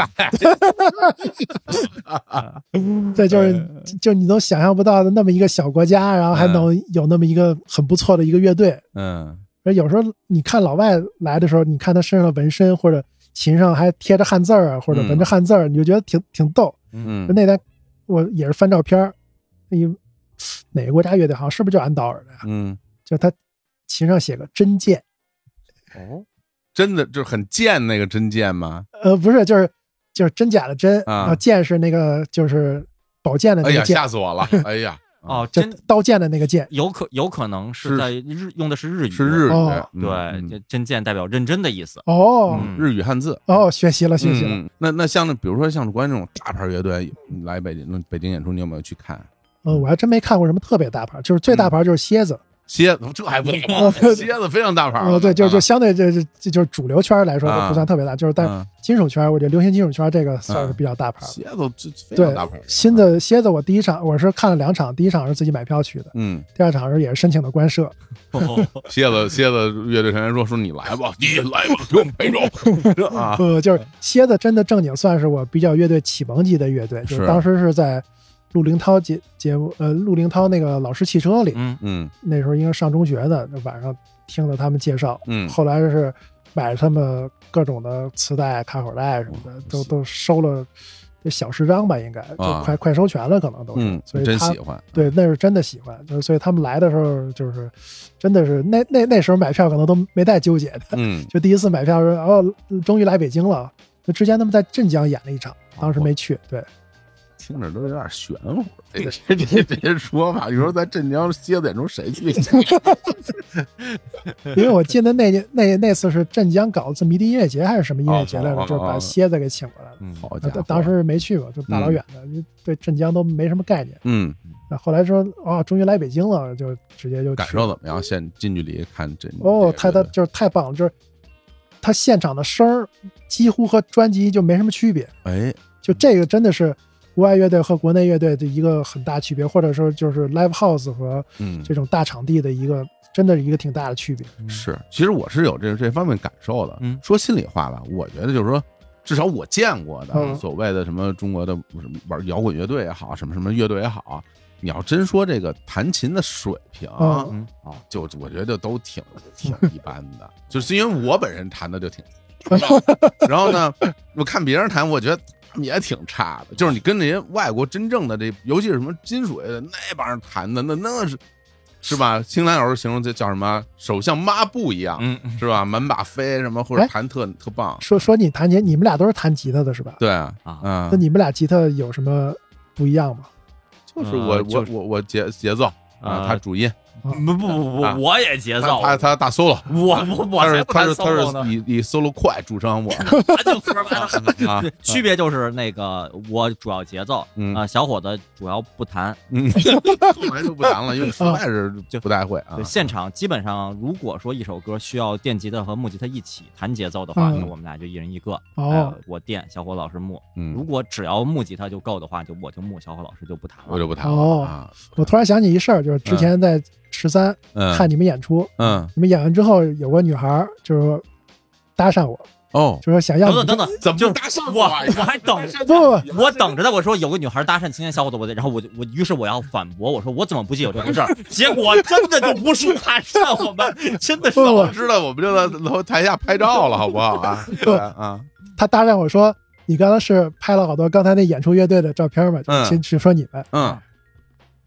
对，就是就你都想象不到的那么一个小国家，然后还能有那么一个很不错的一个乐队，嗯。而有时候你看老外来的时候，你看他身上的纹身或者琴上还贴着汉字儿啊，或者纹着汉字儿，你就觉得挺挺逗。嗯，那天我也是翻照片儿，哪个国家乐队好像是不是叫安道尔的呀？嗯，就他琴上写个真剑，哦，真的就是很贱那个真剑吗？呃，不是，就是就是真假的真啊，剑是那个就是宝剑的那个剑，哎呀吓死我了！哎呀，哦，真刀剑的那个剑，有可有可能是在日用的是日语，是日语，对，真剑代表认真的意思。哦，日语汉字，哦，学习了，学习了。那那像那比如说像关于这种大牌乐队来北京北京演出，你有没有去看？嗯，我还真没看过什么特别大牌，就是最大牌就是蝎子，蝎子这还不大，蝎子非常大牌。哦，对，就就相对这这就是主流圈来说不算特别大，就是但金属圈，我觉得流行金属圈这个算是比较大牌。蝎子这非常大牌。新的蝎子，我第一场我是看了两场，第一场是自己买票去的，嗯，第二场是也是申请的官设。蝎子蝎子乐队成员说说你来吧，你来吧，给我们陪着啊。不，就是蝎子真的正经算是我比较乐队启蒙级的乐队，就是当时是在。陆凌涛节节目，呃，陆凌涛那个老师汽车里，嗯。嗯，那时候应该上中学呢，晚上听了他们介绍，嗯，后来是买了他们各种的磁带、卡口袋什么的，都都收了这小十张吧，应该就快快收全了，可能都是，所以真喜欢，对，那是真的喜欢，就所以他们来的时候，就是真的是那那那时候买票可能都没带纠结的，嗯，就第一次买票说哦，终于来北京了，就之前他们在镇江演了一场，当时没去，对。听着都有点玄乎，这这这这些说法，你说在镇江蝎子演出谁去？因为我记得那那那次是镇江搞次迷笛音乐节还是什么音乐节来着，就是把蝎子给请过来了。好家伙，当时没去过，就大老远的，对镇江都没什么概念。嗯，那后来说啊，终于来北京了，就直接就感受怎么样？现近距离看这哦，太太就是太棒了，就是他现场的声儿几乎和专辑就没什么区别。哎，就这个真的是。国外乐队和国内乐队的一个很大区别，或者说就是 live house 和这种大场地的一个，真的是一个挺大的区别。是，其实我是有这这方面感受的。嗯，说心里话吧，我觉得就是说，至少我见过的所谓的什么中国的什么玩摇滚乐队也好，什么什么乐队也好，你要真说这个弹琴的水平啊，就我觉得都挺挺一般的。就是因为我本人弹的就挺，然后呢，我看别人弹，我觉得。也挺差的，就是你跟那些外国真正的这，尤其是什么金属的那帮人弹的，那那是是吧？青兰老师形容这叫什么，手像抹布一样，是吧？满把飞什么或者弹特特棒。说说你弹琴，你们俩都是弹吉他的是吧？对啊，啊，那你们俩吉他有什么不一样吗？就是我我我我节节奏啊，他主音。不不不不，我也节奏，他他大 solo，我我我是他是他是以以 solo 快著称，我。啊，区别就是那个我主要节奏啊，小伙子主要不弹，嗯，后来就不弹了，因为实在是就不太会啊。现场基本上，如果说一首歌需要电吉他和木吉他一起弹节奏的话，那我们俩就一人一个，哦，我电，小伙老师木，嗯，如果只要木吉他就够的话，就我就木，小伙老师就不弹了，我就不弹了。哦，我突然想起一事儿，就是之前在。十三，看你们演出，嗯，你们演完之后，有个女孩就是搭讪我，哦，就说想要等等等等，怎么就搭讪我？我还等 不，我等着呢。我说有个女孩搭讪青年小伙子，我然后我我于是我要反驳，我说我怎么不记得有这回事儿？结果真的就不是搭讪我们，真的是 我知道，我们就在楼台下拍照了，好不好啊？啊，他搭讪我说，你刚才是拍了好多刚才那演出乐队的照片吗？嗯，去说你们，嗯。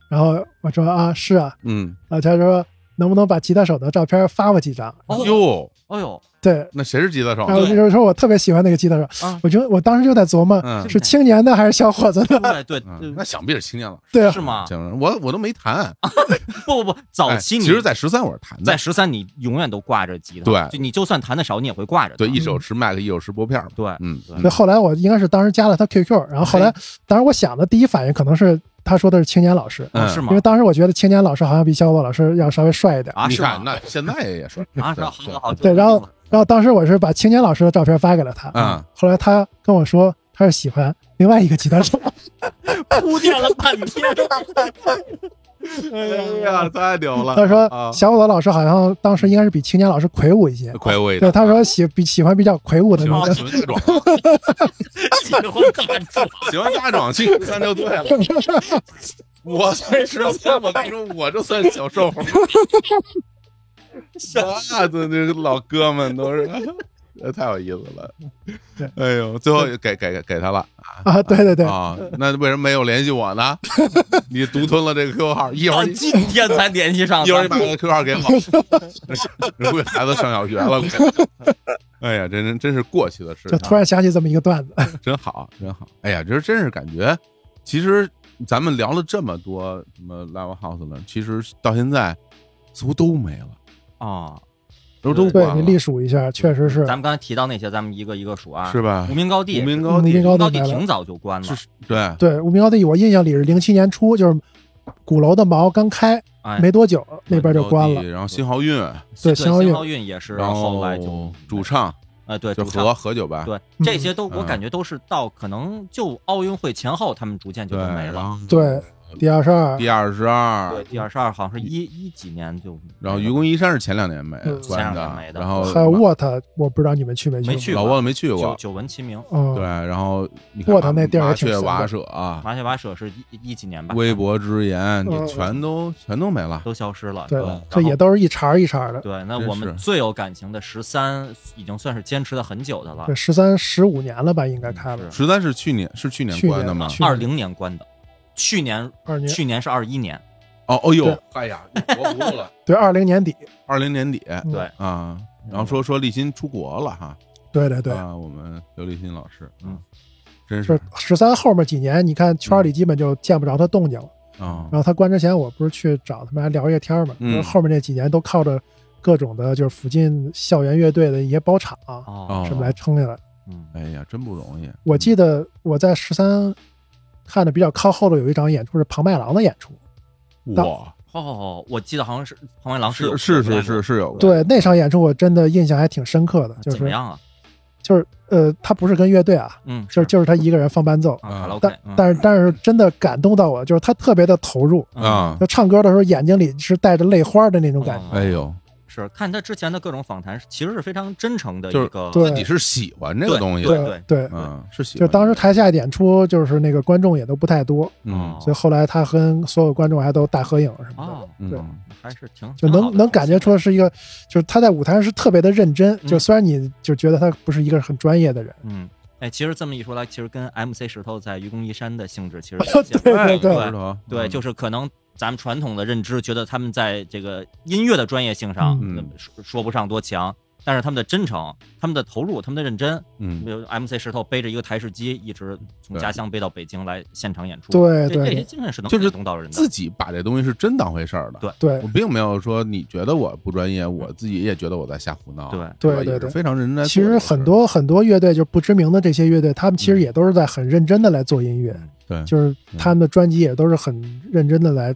然后我说啊是啊，嗯，然后他说能不能把吉他手的照片发我几张？哟，哎呦，对，那谁是吉他手？然后就是说我特别喜欢那个吉他手，啊，我就我当时就在琢磨，是青年。的还是小伙子的？对对，那想必是青年了，对，是吗？我我都没弹，不不不，早期其实，在十三我是弹的，在十三你永远都挂着吉他，对，就你就算弹的少，你也会挂着，对，一手持麦克，一手持拨片，对，嗯，对。后来我应该是当时加了他 QQ，然后后来，当时我想的第一反应可能是。他说的是青年老师，是吗？因为当时我觉得青年老师好像比小伙老师要稍微帅一点。啊。你看，那现在也帅 啊，是好，对，然后，然后当时我是把青年老师的照片发给了他，嗯，后来他跟我说他是喜欢另外一个吉他手，铺垫了半天。哎呀，太牛了！他说小伙子老师好像当时应该是比青年老师魁梧一些，魁梧一点。对，他说喜比喜欢比较魁梧的那种。喜欢大壮，喜欢大壮，喜欢大壮，七十三就对了。我才十三，我跟你说，我就算小瘦猴。啥子？这个老哥们都是。这太有意思了，哎呦，最后给给给他了啊！对对对啊，那为什么没有联系我呢？你独吞了这个 QQ 号，一会儿今天才联系上，一会儿你把这个 QQ 号给我，估计孩子上小学了。哎呀，真真真是过去的事。就突然想起这么一个段子，真好，真好。哎呀，这真是感觉，其实咱们聊了这么多什么 Live House 了，其实到现在似乎都没了啊。都都对你隶数一下，确实是。咱们刚才提到那些，咱们一个一个数啊，是吧？无名高地，无名高地，无名高地挺早就关了。对对，无名高地，我印象里是零七年初，就是鼓楼的毛刚开没多久，那边就关了。然后新豪运，对新豪运也是，然后来就主唱，哎对，就何何酒吧，对，这些都我感觉都是到可能就奥运会前后，他们逐渐就都没了。对。第二十二，第二十二，对，第二十二好像是一一几年就，然后愚公移山是前两年没关的，的，然后还有沃特，我不知道你们去没去，没去，老沃没去过，久闻其名，对，然后沃特那地儿麻雀瓦舍啊，麻雀瓦舍是一一几年吧，微博之言你全都全都没了，都消失了，对，这也都是一茬一茬的，对，那我们最有感情的十三已经算是坚持的很久的了，对，十三十五年了吧，应该开了，十三是去年是去年关的吗？二零年关的。去年，去年是二一年，哦，哦呦，哎呀，活糊涂了。对，二零年底，二零年底，对。啊，然后说说立新出国了哈，对对对，啊，我们刘立新老师，嗯，真是。十三后面几年，你看圈里基本就见不着他动静了。啊。然后他关之前，我不是去找他们还聊一些天嘛，嗯，后面那几年都靠着各种的，就是附近校园乐队的一些包场啊什么来撑下来。嗯，哎呀，真不容易。我记得我在十三。看的比较靠后的有一场演出是庞麦郎的演出，哇！哦，我记得好像是庞麦郎是是是是是有对那场演出我真的印象还挺深刻的，就是怎么样啊？就是呃，他不是跟乐队啊，嗯，就是就是他一个人放伴奏，但但是但是真的感动到我，就是他特别的投入啊，就唱歌的时候眼睛里是带着泪花的那种感觉，哎呦。是看他之前的各种访谈，其实是非常真诚的一个，自己是喜欢这个东西，对对对，嗯，是喜。就当时台下演出，就是那个观众也都不太多，嗯，所以后来他跟所有观众还都大合影什么的，对，还是挺就能能感觉出是一个，就是他在舞台上是特别的认真，就虽然你就觉得他不是一个很专业的人，嗯，哎，其实这么一说来，其实跟 MC 石头在愚公移山的性质其实 对对对对，就是可能。咱们传统的认知觉得他们在这个音乐的专业性上说说不上多强，但是他们的真诚、他们的投入、他们的认真，嗯，比如 MC 石头背着一个台式机，一直从家乡背到北京来现场演出，对对，这些精神是能感动到人的。自己把这东西是真当回事儿的，对对，我并没有说你觉得我不专业，我自己也觉得我在瞎胡闹，对对对对，非常认真。其实很多很多乐队就不知名的这些乐队，他们其实也都是在很认真的来做音乐，对，就是他们的专辑也都是很认真的来。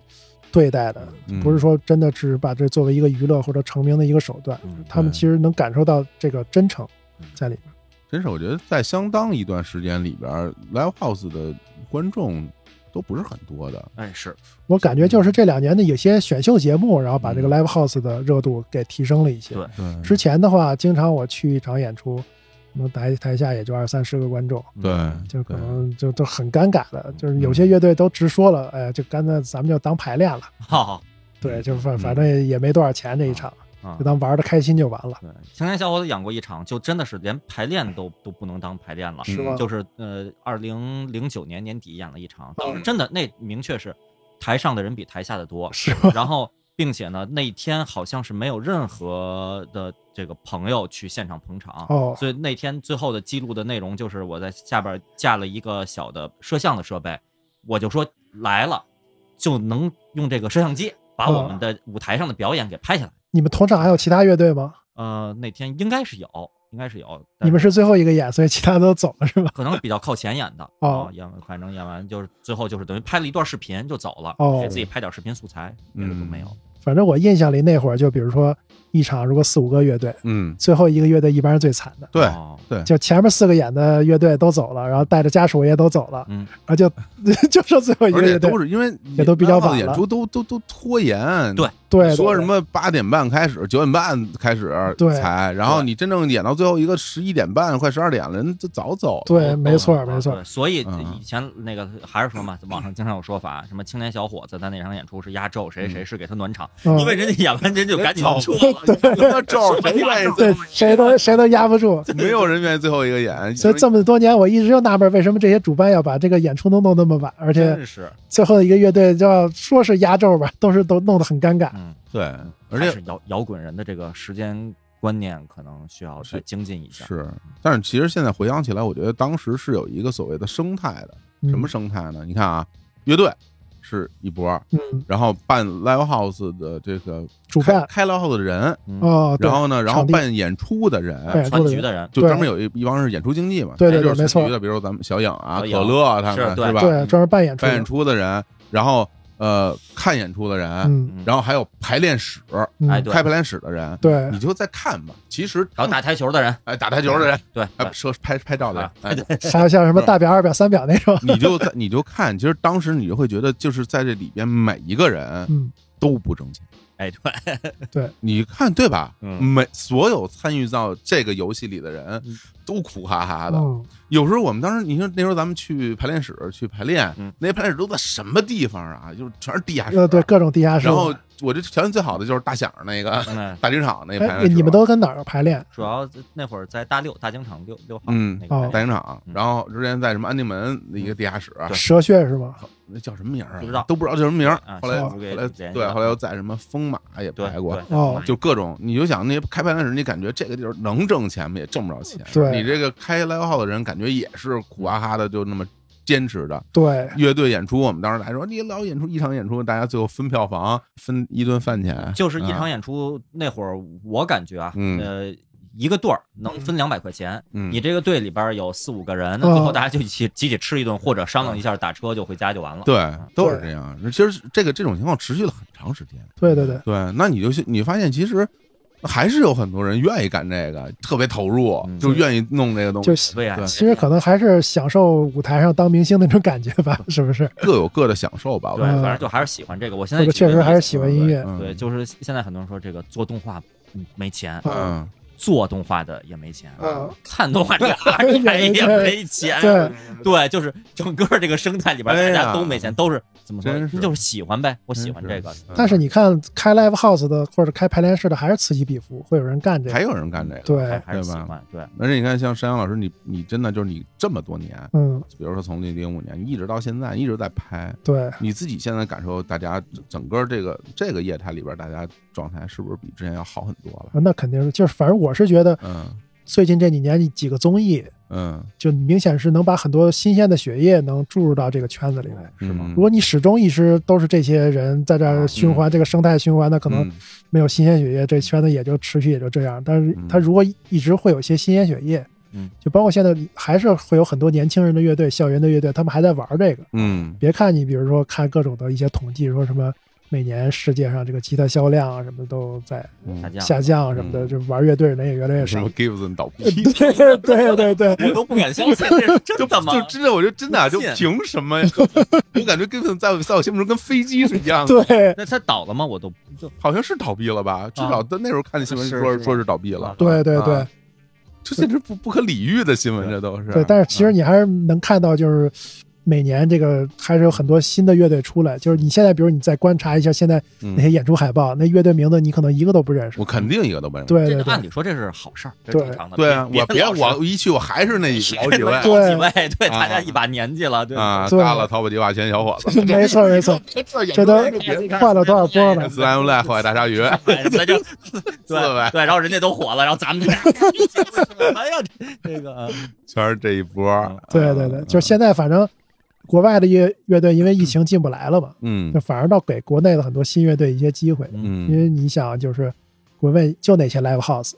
对待的不是说真的只把这作为一个娱乐或者成名的一个手段，他们其实能感受到这个真诚在里面。真是，我觉得在相当一段时间里边，live house 的观众都不是很多的。哎，是我感觉就是这两年的有些选秀节目，然后把这个 live house 的热度给提升了一些。对对，之前的话，经常我去一场演出。可能台台下也就二三十个观众，对，就可能就都很尴尬的，就是有些乐队都直说了，哎呀，就干脆咱们就当排练了，好，对，就反反正也没多少钱这一场，就当玩的开心就完了。对，青年小伙子演过一场，就真的是连排练都都不能当排练了，是吗？就是呃，二零零九年年底演了一场，当时真的那明确是台上的人比台下的多，是，然后。并且呢，那天好像是没有任何的这个朋友去现场捧场，哦，所以那天最后的记录的内容就是我在下边架了一个小的摄像的设备，我就说来了，就能用这个摄像机把我们的舞台上的表演给拍下来。你们同场还有其他乐队吗？呃，那天应该是有，应该是有。你们是最后一个演，所以其他都走了是吧？可能比较靠前演的哦，演反正演完就是最后就是等于拍了一段视频就走了，给自己拍点视频素材，别的都没有。反正我印象里那会儿，就比如说一场，如果四五个乐队，嗯，最后一个乐队一般是最惨的，对对，就前面四个演的乐队都走了，然后带着家属也都走了，嗯，然后就 就剩最后一个乐队，都是因为也都比较晚了，演出都都都拖延，对。对，说什么八点半开始，九点半开始才，然后你真正演到最后一个十一点半，快十二点了，人就早走了，对，没错没错，所以以前那个还是说嘛，网上经常有说法，什么青年小伙子在那场演出是压轴，谁谁是给他暖场。因为人家演完人就赶紧出，对，招谁愿意？对，谁都谁都压不住，没有人愿意最后一个演。所以这么多年，我一直就纳闷，为什么这些主办要把这个演出都弄那么晚，而且最后一个乐队就要说是压轴吧，都是都弄得很尴尬。嗯，对，而且是摇摇滚人的这个时间观念可能需要去精进一下。是，但是其实现在回想起来，我觉得当时是有一个所谓的生态的，什么生态呢？你看啊，乐队。是一波，嗯，然后办 live house 的这个主办。开 live house 的人，哦，然后呢，然后办演出的人，川局的人，就专门有一一帮是演出经济嘛，对对对，没错，比如说咱们小影啊、可乐啊，他们是吧？对，专门办演出办演出的人，然后。呃，看演出的人，然后还有排练室，哎，开排练室的人，对，你就在看吧。其实，然后打台球的人，哎，打台球的人，对，摄拍拍照的人，还有像什么大表、二表、三表那种，你就在你就看，其实当时你就会觉得，就是在这里边每一个人都不挣钱。哎，对，对，你看对吧？每所有参与到这个游戏里的人都苦哈哈的。有时候我们当时，你说那时候咱们去排练室去排练，那些排练室都在什么地方啊？就是全是地下室，对，各种地下室。然后我这条件最好的就是大响那个大剧场那个排练室。你们都跟哪儿排练？主要那会儿在大六大京场六六号，嗯，那个大京场。然后之前在什么安定门的一个地下室，蛇穴是吧？那叫什么名儿啊？不知道，都不知道叫什么名儿。后来后来对，后来又在什么风马也排过，哦，就各种。你就想那些开排练室，你感觉这个地儿能挣钱吗？也挣不着钱。对，你这个开 live house 的人，感觉也是苦哈哈的，就那么坚持的。对，乐队演出，我们当时还说，你老演出一场演出，大家最后分票房，分一顿饭钱。就是一场演出那会儿，我感觉啊，呃。一个队儿能分两百块钱，你这个队里边有四五个人，那最后大家就一起集体吃一顿，或者商量一下打车就回家就完了。对，都是这样。其实这个这种情况持续了很长时间。对对对对，那你就你发现其实还是有很多人愿意干这个，特别投入，就愿意弄这个东西。就对其实可能还是享受舞台上当明星那种感觉吧，是不是？各有各的享受吧。对，反正就还是喜欢这个。我现在确实还是喜欢音乐。对，就是现在很多人说这个做动画没钱。嗯。做动画的也没钱，看动画的 也没钱，对对，就是整个这个生态里边大家都没钱，都是怎么说？就是喜欢呗，我喜欢这个。但是你看开 live house 的或者开排练室的还是此起彼伏，会有人干这个，还有人干这个，对，还是喜欢，对。而且你看，像山羊老师，你你真的就是你这么多年，嗯，比如说从零零五年一直到现在一直在拍，对，你自己现在感受，大家整个这个这个业态里边，大家状态是不是比之前要好很多了？那肯定是，就是反正我是觉得，嗯。最近这几年几个综艺，嗯，就明显是能把很多新鲜的血液能注入到这个圈子里来，是吗？如果你始终一直都是这些人在这儿循环这个生态循环，那可能没有新鲜血液，这圈子也就持续也就这样。但是他如果一直会有一些新鲜血液，嗯，就包括现在还是会有很多年轻人的乐队、校园的乐队，他们还在玩这个，嗯，别看你比如说看各种的一些统计，说什么。每年世界上这个吉他销量啊什么都在下降下降什么的，就玩乐队的人也越来越少。Gibson 倒闭，对对对对，我都不敢相信，真的吗？就真的，我觉得真的，就凭什么呀？我感觉 Gibson 在在我心目中跟飞机是一样的。对，那他倒了吗？我都好像是倒闭了吧？至少在那时候看的新闻说说是倒闭了。对对对，这简直不不可理喻的新闻，这都是。对，但是其实你还是能看到，就是。每年这个还是有很多新的乐队出来，就是你现在比如你再观察一下现在那些演出海报，那乐队名字你可能一个都不认识。我肯定一个都不认识。对对。对，按理说这是好事儿，对。对啊，我别我一去我还是那好几位，对几位，对，大家一把年纪了，对。啊，大了淘宝迪瓦前小伙子，没 错没错，这都换了多少波了？斯莱姆赖后海大鲨鱼，对就四位，对，然后人家都火了，然后咱们什么呀？这个全是这一波，对对对，就是现在反正。国外的乐乐队因为疫情进不来了嘛，嗯，就反而倒给国内的很多新乐队一些机会，嗯，因为你想就是国内就那些 live house，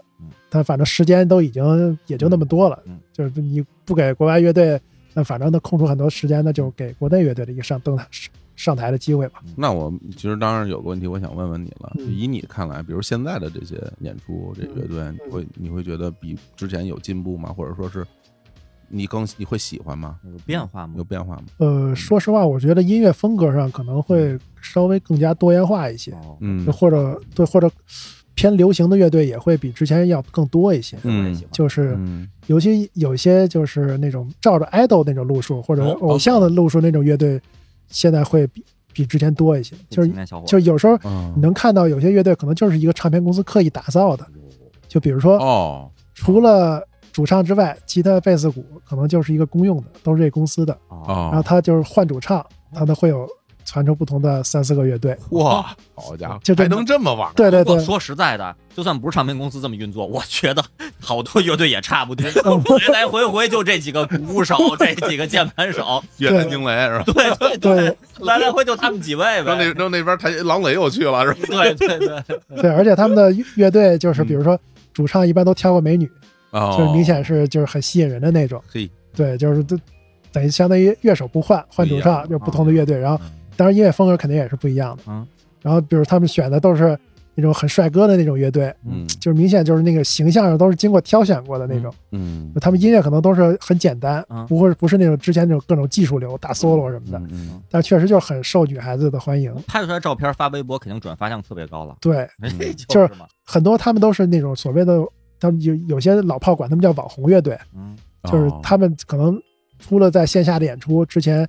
他反正时间都已经也就那么多了，嗯就是你不给国外乐队，那反正能空出很多时间，那就给国内乐队的一个上登台上台的机会吧。那我其实当然有个问题，我想问问你了，以你看来，比如现在的这些演出，这乐队会你会觉得比之前有进步吗？或者说是？你更你会喜欢吗？有变化吗？有变化吗？呃，说实话，我觉得音乐风格上可能会稍微更加多元化一些，嗯，或者对或者偏流行的乐队也会比之前要更多一些，嗯，就是尤其有些就是那种照着 idol 那种路数或者偶像的路数那种乐队，现在会比比之前多一些，就是就有时候你能看到有些乐队可能就是一个唱片公司刻意打造的，就比如说哦，除了。主唱之外，吉他、贝斯、鼓可能就是一个公用的，都是这公司的。啊，然后他就是换主唱，他都会有传出不同的三四个乐队。哇，好家伙，就还能这么玩？对对对。说实在的，就算不是唱片公司这么运作，我觉得好多乐队也差不多，来来回回就这几个鼓手，这几个键盘手，乐坛惊雷是吧？对对对，来来回就他们几位呗。让那让那边台狼雷又去了是吧？对对对对，而且他们的乐队就是，比如说主唱一般都挑个美女。就是明显是就是很吸引人的那种，对，就是都等于相当于乐手不换，换主唱就不同的乐队，然后当然音乐风格肯定也是不一样的，嗯，然后比如他们选的都是那种很帅哥的那种乐队，嗯，就是明显就是那个形象上都是经过挑选过的那种，嗯，他们音乐可能都是很简单，不会不是那种之前那种各种技术流大 solo 什么的，嗯，但确实就是很受女孩子的欢迎，拍出来照片发微博肯定转发量特别高了，对，就是很多他们都是那种所谓的。他们有有些老炮管他们叫网红乐队，嗯，就是他们可能除了在线下的演出之前，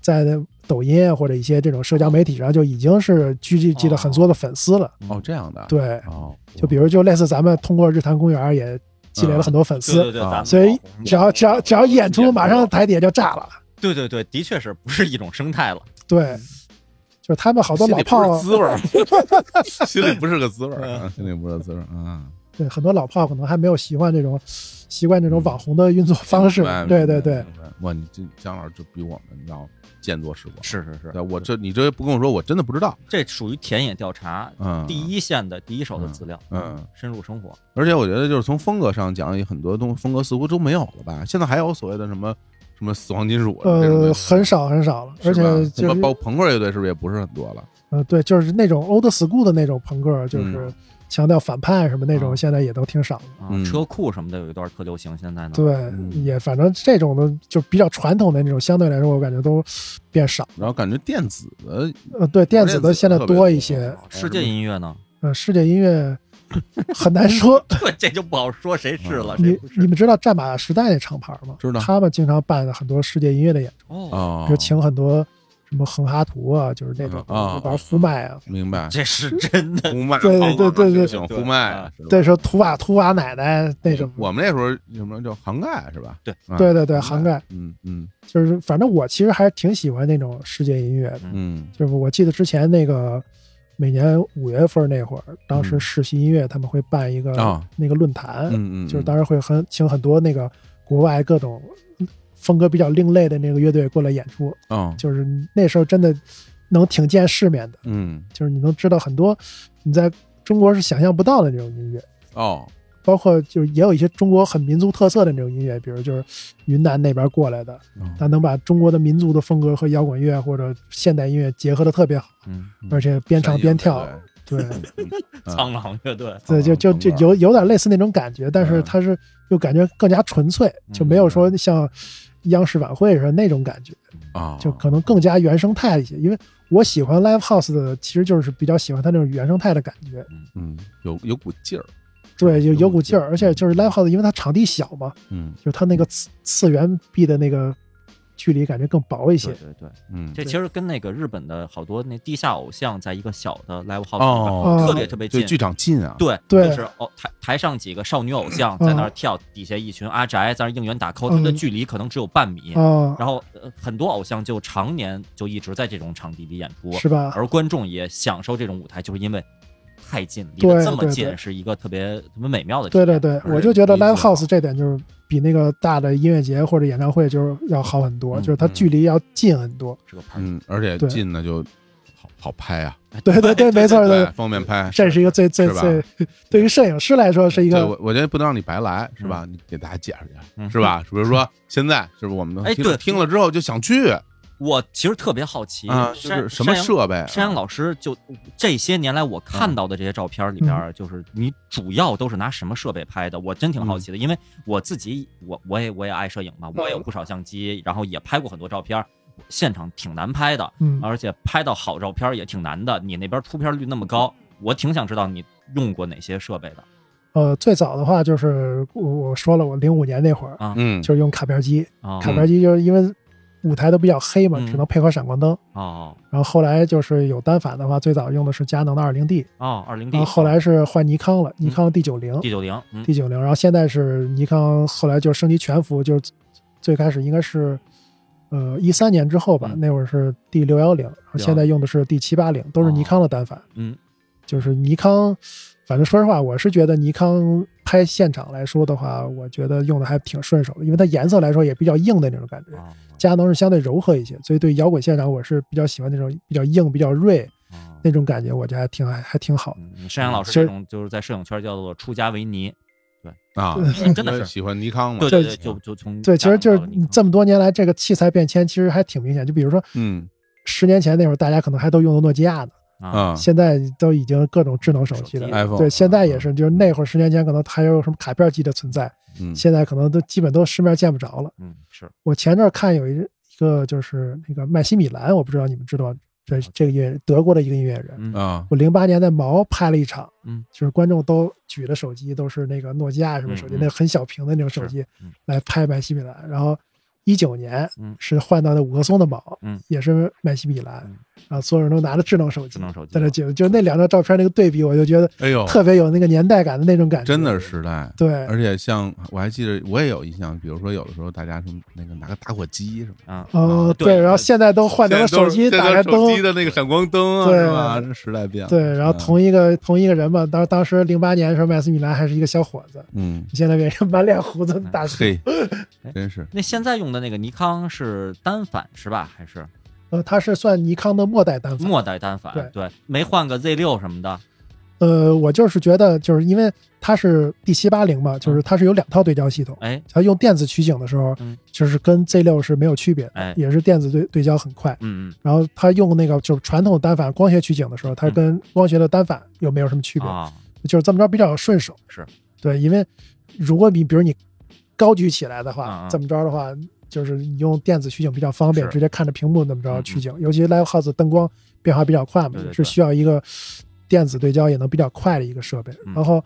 在抖音或者一些这种社交媒体上就已经是聚集了很多的粉丝了。哦，这样的，对，哦，就比如就类似咱们通过日坛公园也积累了很多粉丝，对对，所以只要只要只要一演出，马上台底下就炸了。对对对，的确是不是一种生态了。对，就是他们好多老炮滋味儿 心里不是个滋味啊，心里不是个滋味儿啊。对很多老炮可能还没有习惯这种习惯这种网红的运作方式。对对对，哇，你这姜老师就比我们要见多识广。是是是，我这你这不跟我说，我真的不知道。这属于田野调查，嗯，第一线的第一手的资料，嗯，深入生活。而且我觉得就是从风格上讲，很多东风格似乎都没有了吧？现在还有所谓的什么什么死亡金属？呃，很少很少了，而且就是包朋克乐队是不是也不是很多了？呃，对，就是那种 old school 的那种朋克，就是。强调反叛什么那种，现在也都挺少的。车库什么的有一段特流行，现在呢？对，也反正这种的就比较传统的那种，相对来说我感觉都变少。然后感觉电子的，呃，对，电子的现在多一些。世界音乐呢？呃，世界音乐很难说，对，这就不好说谁是了。你你们知道战马时代那厂牌吗？知道。他们经常办很多世界音乐的演出，哦，就请很多。什么横哈图啊，就是那种玩呼麦啊，明白？这是真的呼麦，对对对对对，呼麦。对，说图瓦图瓦奶奶那种。我们那时候什么叫杭盖是吧？对对对对，杭盖。嗯嗯，就是反正我其实还是挺喜欢那种世界音乐的。嗯，就是我记得之前那个每年五月份那会儿，当时世袭音乐他们会办一个那个论坛，嗯嗯，就是当时会很请很多那个国外各种。风格比较另类的那个乐队过来演出，嗯，就是那时候真的能挺见世面的，嗯，就是你能知道很多你在中国是想象不到的那种音乐，哦，包括就是也有一些中国很民族特色的那种音乐，比如就是云南那边过来的，他能把中国的民族的风格和摇滚乐或者现代音乐结合的特别好，嗯，而且边唱边跳，对，苍狼乐队，对，就就就有有点类似那种感觉，但是它是又感觉更加纯粹，就没有说像。央视晚会是那种感觉啊，就可能更加原生态一些。因为我喜欢 live house 的，其实就是比较喜欢它那种原生态的感觉。嗯，有有股劲儿，对，有有股劲儿。而且就是 live house，因为它场地小嘛，嗯，就它那个次次元壁的那个距离感觉更薄一些。对对对，嗯，这其实跟那个日本的好多那地下偶像在一个小的 live house 特别特别近，剧场近啊。对对，就是哦台台上几个少女偶像在那儿跳，底下一群阿宅在那应援打 call，他们的距离可能只有半米。然后很多偶像就常年就一直在这种场地里演出，是吧？而观众也享受这种舞台，就是因为。太近，离得这么近，是一个特别特别美妙的。对对对，我就觉得 live house 这点就是比那个大的音乐节或者演唱会就是要好很多，就是它距离要近很多。嗯，而且近呢就好好拍啊。对对对，没错对，方便拍。这是一个最最最 对于摄影师来说是一个。我我觉得不能让你白来，是吧？你给大家解释解释，是吧？比如说现在是不是我们哎对听了之后就想去。我其实特别好奇，就是什么设备？山羊老师就这些年来我看到的这些照片里边，就是你主要都是拿什么设备拍的？我真挺好奇的，因为我自己我我也我也爱摄影嘛，我也有不少相机，然后也拍过很多照片，现场挺难拍的，而且拍到好照片也挺难的。你那边出片率那么高，我挺想知道你用过哪些设备的。呃，最早的话就是我我说了，我零五年那会儿啊，嗯，就是用卡片机，卡片机就是因为。舞台都比较黑嘛，只能配合闪光灯。哦，然后后来就是有单反的话，最早用的是佳能的二零 D。哦，二零 D。然后后来是换尼康了，尼康 D 九零。D 九零，D 九零。然后现在是尼康，后来就升级全幅，就是最开始应该是，呃，一三年之后吧，那会儿是 D 六幺零，现在用的是 D 七八零，都是尼康的单反。嗯，就是尼康。反正说实话，我是觉得尼康拍现场来说的话，我觉得用的还挺顺手的，因为它颜色来说也比较硬的那种感觉。佳能是相对柔和一些，所以对摇滚现场我是比较喜欢那种比较硬、比较锐那种感觉，我觉得还挺还还挺好。山羊老师这种就是在摄影圈叫做出家为尼，对啊，真的是喜欢尼康嘛？对对对，就就从对，其实就是这么多年来这个器材变迁其实还挺明显。就比如说，嗯，十年前那会儿大家可能还都用的诺基亚呢。啊，现在都已经各种智能手机了。对，现在也是，就是那会儿十年前可能还有什么卡片机的存在，嗯，现在可能都基本都市面见不着了。嗯，是。我前阵看有一一个就是那个麦西米兰，我不知道你们知道这这个音乐德国的一个音乐人。啊，我零八年在毛拍了一场，嗯，就是观众都举的手机都是那个诺基亚什么手机，那很小屏的那种手机来拍麦西米兰，然后。一九年，嗯。是换到的五棵松的宝，嗯，也是麦西米兰，然后所有人都拿着智能手机，智能手机。在那就就那两张照片那个对比，我就觉得，哎呦，特别有那个年代感的那种感觉，真的是时代，对，而且像我还记得，我也有印象，比如说有的时候大家什么那个拿个打火机什么啊，哦，对，然后现在都换成了手机打开灯的那个闪光灯啊，对。吧？这时代变了，对，然后同一个同一个人嘛，当当时零八年的时候，麦斯米兰还是一个小伙子，嗯，现在变成满脸胡子的大叔，真是。那现在用的那个尼康。是单反是吧？还是，呃，它是算尼康的末代单反。末代单反，对对，没换个 Z 六什么的。呃，我就是觉得，就是因为它是 D 七八零嘛，就是它是有两套对焦系统。哎，它用电子取景的时候，就是跟 Z 六是没有区别的，也是电子对对焦很快。嗯嗯。然后它用那个就是传统单反光学取景的时候，它跟光学的单反又没有什么区别，就是这么着比较顺手。是对，因为如果你比如你高举起来的话，这么着的话。就是你用电子取景比较方便，直接看着屏幕怎么着取景，尤其 Live House 灯光变化比较快嘛，是需要一个电子对焦也能比较快的一个设备。然后，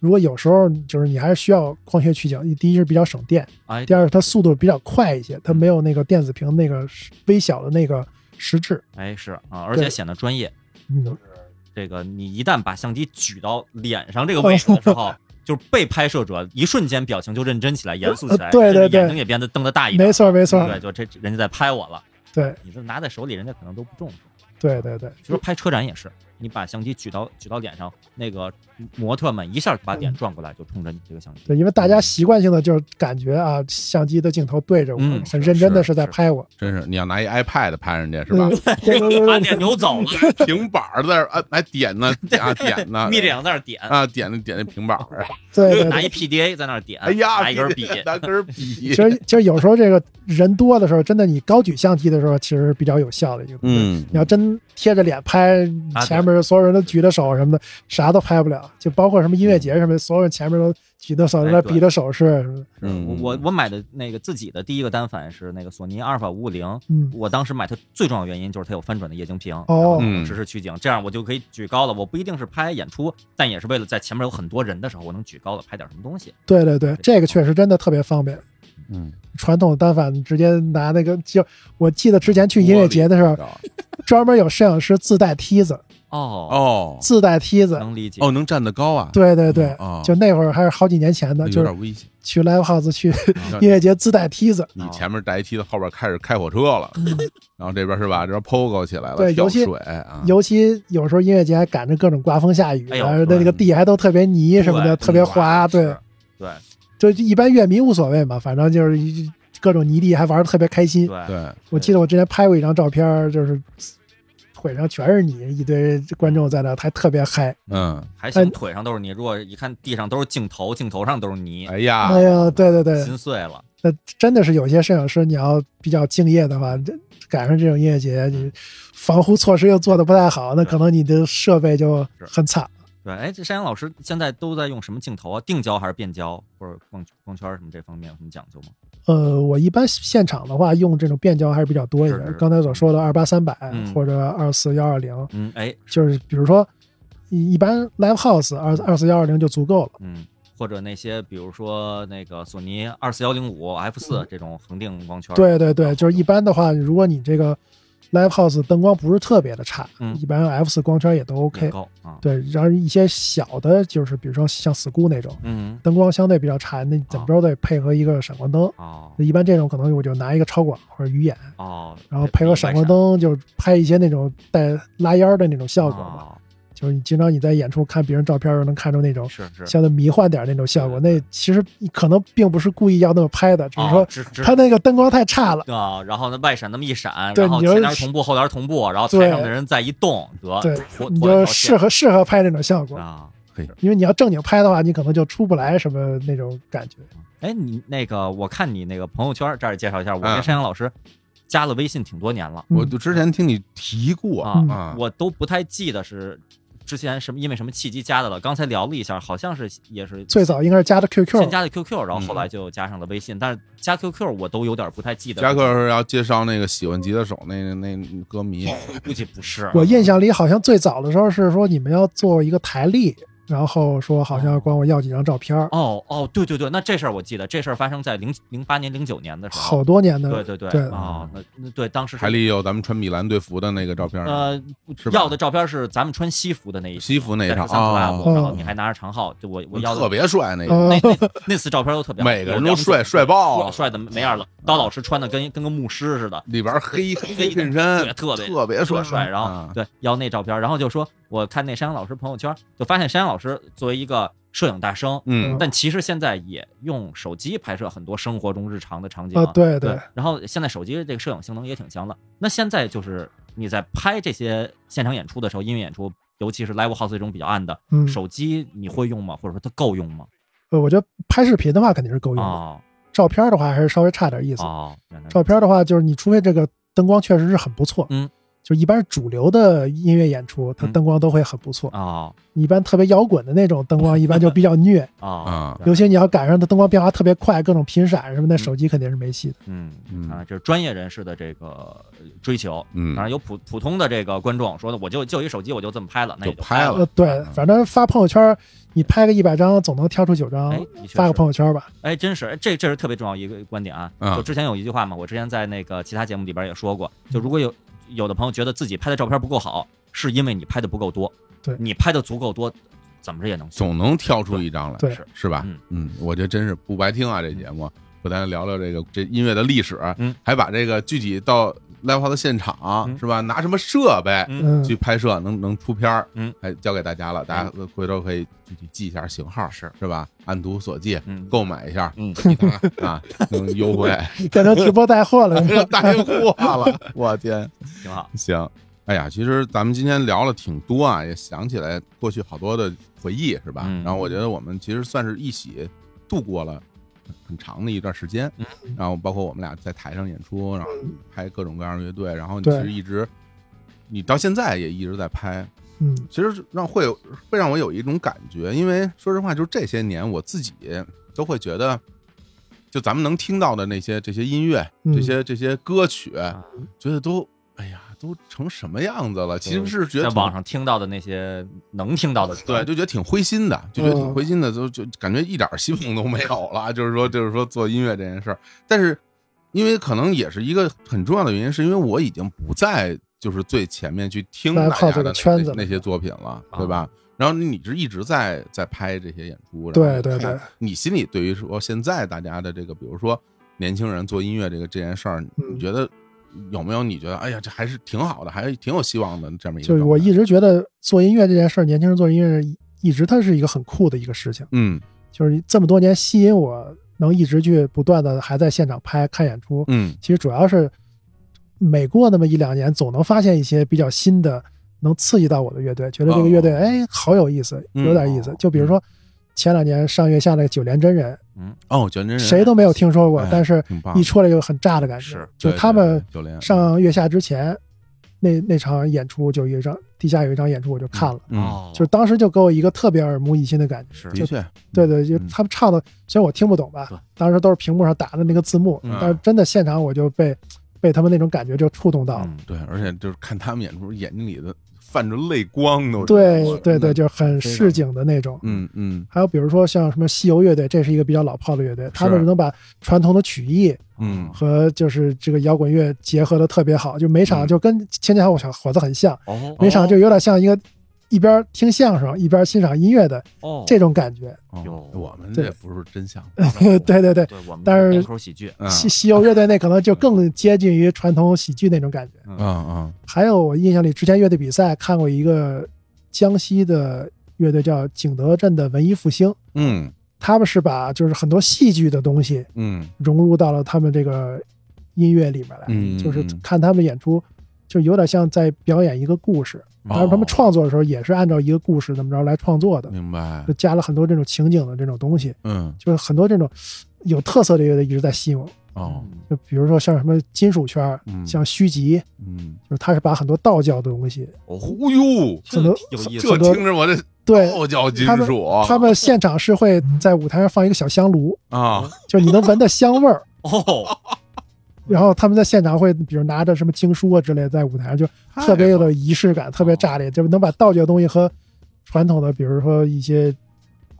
如果有时候就是你还是需要光学取景，第一是比较省电，第二它速度比较快一些，它没有那个电子屏那个微小的那个实质。哎，是啊，而且显得专业。就是这个，你一旦把相机举到脸上这个位置的时候。就是被拍摄者一瞬间表情就认真起来，严肃起来，对对对，眼睛也变得瞪得大一点。没错没错，对，就这人家在拍我了。对，你这拿在手里，人家可能都不重视。对对对，其实拍车展也是。你把相机举到举到脸上，那个模特们一下把脸转过来，就冲着你这个相机。对，因为大家习惯性的就是感觉啊，相机的镜头对着我，很认真的是在拍我。真是，你要拿一 iPad 拍人家是吧？把点扭走了，平板在那啊，还点呢啊点呢，眯着眼在那点啊点那点那平板对，拿一 PDA 在那点，哎呀，拿一根笔，拿根笔。其实其实有时候这个人多的时候，真的你高举相机的时候，其实是比较有效的一个。嗯，你要真贴着脸拍，前面所有人都举着。手什么的啥都拍不了，就包括什么音乐节什么，所有人前面都举着手在那比着手势。嗯，我我买的那个自己的第一个单反是那个索尼阿尔法五五零。嗯，我当时买它最重要的原因就是它有翻转的液晶屏，哦，实时取景，这样我就可以举高了。我不一定是拍演出，但也是为了在前面有很多人的时候，我能举高了拍点什么东西。对对对，这个确实真的特别方便。嗯，传统单反直接拿那个，就我记得之前去音乐节的时候，专门有摄影师自带梯子。哦。哦，自带梯子。能理解。哦，能站得高啊？对对对，就那会儿还是好几年前的，就有点危险。去 live house 去 音乐节自带梯子，你前面带一梯子，后边开始开火车了，然后这边是吧？这边 pogo 起来了，对，尤其啊，尤其有时候音乐节还赶着各种刮风下雨，那那个地还都特别泥什么的，特别滑，对。对，就一般乐迷无所谓嘛，反正就是各种泥地还玩的特别开心。对，我记得我之前拍过一张照片，就是。腿上全是泥，一堆观众在那，还特别嗨。嗯，还行，腿上都是泥。如果一看地上都是镜头，镜头上都是泥，哎呀，哎呀，对对对，心碎了。那真的是有些摄影师，你要比较敬业的话，赶上这种音乐节，你防护措施又做的不太好，那可能你的设备就很惨。对，哎，这山羊老师现在都在用什么镜头啊？定焦还是变焦，或者光光圈什么这方面有什么讲究吗？呃，我一般现场的话用这种变焦还是比较多一点。刚才所说的二八三百或者二四幺二零，嗯，哎，就是比如说一般 live house 二二四幺二零就足够了。嗯，或者那些比如说那个索尼二四幺零五 F 四这种恒定光圈。对对对，就是一般的话，如果你这个。Live House 灯光不是特别的差，嗯，一般 F 四光圈也都 OK，对，然后一些小的，就是比如说像 School 那种，嗯，灯光相对比较差，那怎么着得配合一个闪光灯，哦，一般这种可能我就拿一个超广或者鱼眼，哦，然后配合闪光灯，就拍一些那种带拉烟的那种效果嘛。就是你经常你在演出看别人照片时候能看出那种是是。相对迷幻点那种效果，那其实可能并不是故意要那么拍的，只是说他那个灯光太差了。啊。然后那外闪那么一闪，然后前边同步后边同步，然后台上的人再一动，得对，你就适合适合拍那种效果。啊。可以。因为你要正经拍的话，你可能就出不来什么那种感觉。哎，你那个我看你那个朋友圈这儿介绍一下，我跟山羊老师加了微信挺多年了，我就之前听你提过啊，我都不太记得是。之前什么因为什么契机加的了？刚才聊了一下，好像是也是最早应该是加的 QQ，先加的 QQ，然后后来就加上了微信。但是加 QQ 我都有点不太记得。加 QQ 是要介绍那个喜欢吉他手那那歌迷，估计不是。我印象里好像最早的时候是说你们要做一个台历。然后说好像要管我要几张照片哦哦对对对，那这事儿我记得，这事儿发生在零零八年零九年的时候，好多年的，对对对对啊，那那对当时台里有咱们穿米兰队服的那个照片，呃，要的照片是咱们穿西服的那一西服那一场啊，然后你还拿着长号，就我我要特别帅那那那那次照片都特别，每个人都帅帅爆了，帅的没样了。刀老师穿的跟跟个牧师似的，里边黑黑衬衫，对，特别特别帅帅。然后对要那照片，然后就说我看那山羊老师朋友圈，就发现山羊老师作为一个。摄影大生，嗯，但其实现在也用手机拍摄很多生活中日常的场景啊，对对。然后现在手机这个摄影性能也挺强的。那现在就是你在拍这些现场演出的时候，音乐演出，尤其是 live house 这种比较暗的，嗯手机你会用吗？或者说它够用吗？呃，我觉得拍视频的话肯定是够用的，照片的话还是稍微差点意思。照片的话就是你除非这个灯光确实是很不错，嗯。就一般主流的音乐演出，它灯光都会很不错啊。一般特别摇滚的那种灯光，一般就比较虐啊。尤其你要赶上它灯光变化特别快，各种频闪什么的，手机肯定是没戏的。嗯啊，这是专业人士的这个追求。嗯，当然有普普通的这个观众说的，我就就一手机，我就这么拍了，那也就拍了。对，反正发朋友圈，你拍个一百张，总能挑出九张发个朋友圈吧。哎，真是，这这是特别重要一个观点啊。就之前有一句话嘛，我之前在那个其他节目里边也说过，就如果有。有的朋友觉得自己拍的照片不够好，是因为你拍的不够多。对你拍的足够多，怎么着也能总能挑出一张来，对，是是吧？嗯嗯，我觉得真是不白听啊！这节目不但聊聊这个这音乐的历史，嗯，还把这个具体到 live house 现场是吧？拿什么设备去拍摄能能出片儿，嗯，还交给大家了，大家回头可以具体记一下型号，是是吧？按图索骥，嗯，购买一下，嗯，啊，能优惠，变成直播带货了，带货了，我天，挺好，行。哎呀，其实咱们今天聊了挺多啊，也想起来过去好多的回忆，是吧？然后我觉得我们其实算是一起度过了很长的一段时间。然后包括我们俩在台上演出，然后拍各种各样的乐队，然后其实一直你到现在也一直在拍。嗯，其实让会有会让我有一种感觉，因为说实话，就是这些年我自己都会觉得，就咱们能听到的那些这些音乐，这些这些歌曲，觉得都。都成什么样子了？其实是觉得在网上听到的那些能听到的，对，就觉得挺灰心的，就觉得挺灰心的，就就感觉一点希望都没有了。就是说，就是说做音乐这件事儿，但是因为可能也是一个很重要的原因，是因为我已经不在就是最前面去听大家的那些作品了，对吧？然后你是一直在在拍这些演出，对对对，你心里对于说现在大家的这个，比如说年轻人做音乐这个这件事儿，你觉得？有没有你觉得，哎呀，这还是挺好的，还是挺有希望的这么一个？就是我一直觉得做音乐这件事儿，年轻人做音乐一直它是一个很酷的一个事情。嗯，就是这么多年吸引我能一直去不断的还在现场拍看演出。嗯，其实主要是每过那么一两年，总能发现一些比较新的能刺激到我的乐队，觉得这个乐队哎好有意思，有点意思。就比如说。前两年上月下那个九连真人，嗯，哦，九连真人谁都没有听说过，但是一出来就很炸的感觉。是，就他们上月下之前，那那场演出就一张地下有一张演出我就看了，哦，就当时就给我一个特别耳目一新的感觉。是，的确，对对，就他们唱的，虽然我听不懂吧，当时都是屏幕上打的那个字幕，但是真的现场我就被被他们那种感觉就触动到了。对，而且就是看他们演出，眼睛里的。泛着泪光都对对对，就很市井的那种。嗯嗯。还有比如说像什么西游乐队，这是一个比较老炮的乐队，他们能把传统的曲艺，嗯，和就是这个摇滚乐结合的特别好，就每场就跟青年小伙子很像，每场就有点像一个。一边听相声一边欣赏音乐的这种感觉，哦，我们这不是真相。声，对对。对，但是喜剧。西西游乐队那可能就更接近于传统喜剧那种感觉，嗯嗯。还有我印象里之前乐队比赛看过一个江西的乐队叫景德镇的文艺复兴，嗯，他们是把就是很多戏剧的东西，嗯，融入到了他们这个音乐里面来，嗯，就是看他们演出就有点像在表演一个故事。但是他们创作的时候也是按照一个故事怎么着来创作的，明白？就加了很多这种情景的这种东西，嗯，就是很多这种有特色的乐队一直在吸引我。哦，就比如说像什么金属圈，像虚极，嗯，就是他是把很多道教的东西，哦哟，很多有意思，这听着我这对道教金属，他们现场是会在舞台上放一个小香炉啊，就你能闻到香味儿哦。然后他们在现场会，比如拿着什么经书啊之类，在舞台上就特别有仪式感，特别炸裂，就能把道教东西和传统的，比如说一些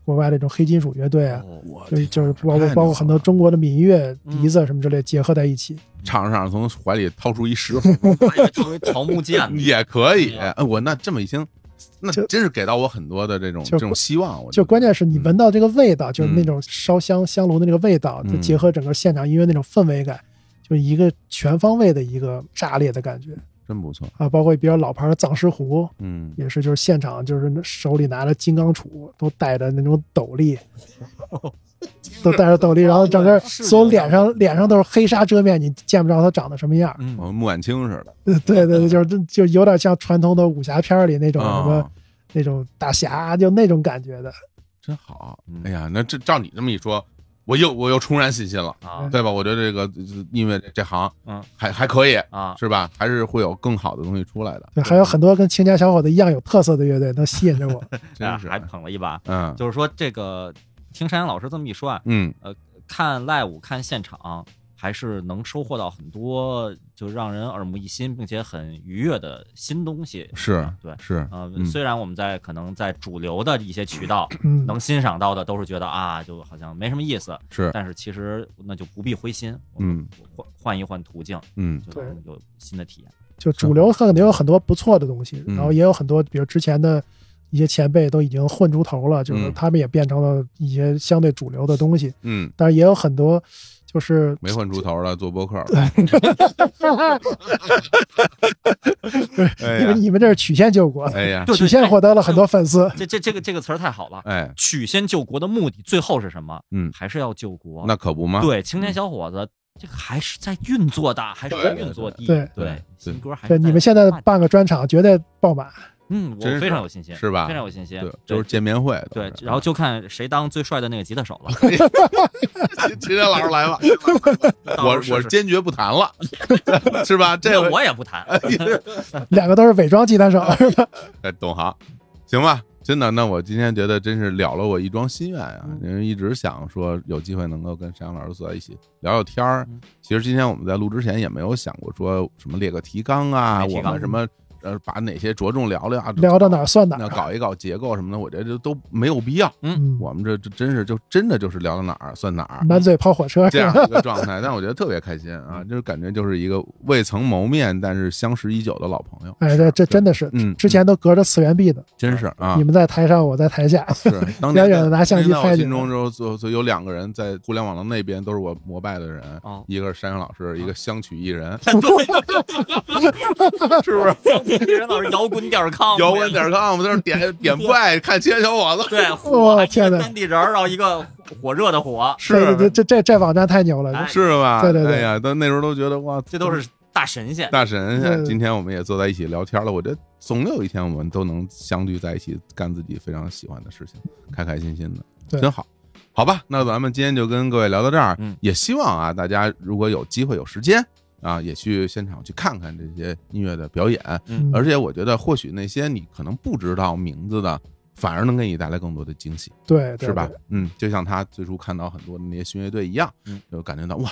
国外那种黑金属乐队啊，就就是包括包括很多中国的民乐笛子什么之类结合在一起。场上，从怀里掏出一石 成为桃木剑也可以。我那这么一听，那真是给到我很多的这种这种希望。就关键是你闻到这个味道，就是那种烧香香炉的那个味道，就结合整个现场音乐那种氛围感。就一个全方位的一个炸裂的感觉，真不错啊！包括比较老牌的藏狮壶，嗯，也是，就是现场就是手里拿着金刚杵，都带着那种斗笠，都带着斗笠，然后整个所有脸上脸上都是黑纱遮面，你见不着他长得什么样，嗯，穆婉清似的，对对对，就是就有点像传统的武侠片里那种什么那种大侠，就那种感觉的，真好。哎呀，那这照你这么一说。我又我又重燃信心了啊，对吧？我觉得这个因为这行，嗯，还还可以啊，是吧？还是会有更好的东西出来的。对，还有很多跟青年小伙子一样有特色的乐队能吸引着我，真是还 捧了一把。嗯，就是说这个听山羊老师这么一说啊，嗯，呃，看 live 看现场。还是能收获到很多就让人耳目一新并且很愉悦的新东西。是对，是呃，虽然我们在可能在主流的一些渠道能欣赏到的都是觉得啊，就好像没什么意思。是，但是其实那就不必灰心。嗯，换换一换途径，嗯，就能有新的体验。就主流肯定有很多不错的东西，然后也有很多，比如之前的一些前辈都已经混出头了，就是他们也变成了一些相对主流的东西。嗯，但是也有很多。就是没混出头了，做播客。对 因为你们这是曲线救国，哎呀，曲线获得了很多粉丝。这这这个这个词儿太好了，哎，曲线救国的目的最后是什么？嗯，还是要救国。那可不吗？对，青年小伙子，这个还是在运作的，还是在运作的。对对，新歌还对你们现在办个专场绝对爆满。嗯，我非常有信心，是吧？非常有信心，对，就是见面会，对，然后就看谁当最帅的那个吉他手了。青年 老师来吧，我我坚决不弹了，是吧？这我也不弹，两个都是伪装吉他手，是吧哎，懂行，行吧？真的，那我今天觉得真是了了我一桩心愿啊！因为一直想说有机会能够跟山羊老师坐在一起聊聊天儿。其实今天我们在录之前也没有想过说什么列个提纲啊，我们什么。呃，把哪些着重聊聊啊？聊到哪儿算哪儿？搞一搞结构什么的，我觉得都没有必要。嗯，我们这这真是就真的就是聊到哪儿算哪儿，满嘴跑火车这样一个 状态。但我觉得特别开心啊，就是感觉就是一个未曾谋面但是相识已久的老朋友。哎，这这真的是，嗯，之前都隔着次元壁的，真是啊。你们在台上，我在台下，是 远远的拿相机拍。心中就就就有两个人在互联网的那边，都是我膜拜的人。一个是山羊老师，一个相曲艺人，是不是？艺人老是摇滚。滚点 com，摇滚点 com，我们在那点 点怪，看青年小伙子，对，火，天呐，单地人，然后一个火热的火，是，这这这这网站太牛了，是吧？对对对，哎呀，但那时候都觉得哇，这都是大神仙，大神仙。今天我们也坐在一起聊天了，我觉得总有一天我们都能相聚在一起，干自己非常喜欢的事情，开开心心的，真好，好吧？那咱们今天就跟各位聊到这儿，也希望啊，大家如果有机会有时间。啊，也去现场去看看这些音乐的表演，而且我觉得或许那些你可能不知道名字的，反而能给你带来更多的惊喜，对，是吧？嗯，就像他最初看到很多的那些巡乐队一样，就感觉到哇，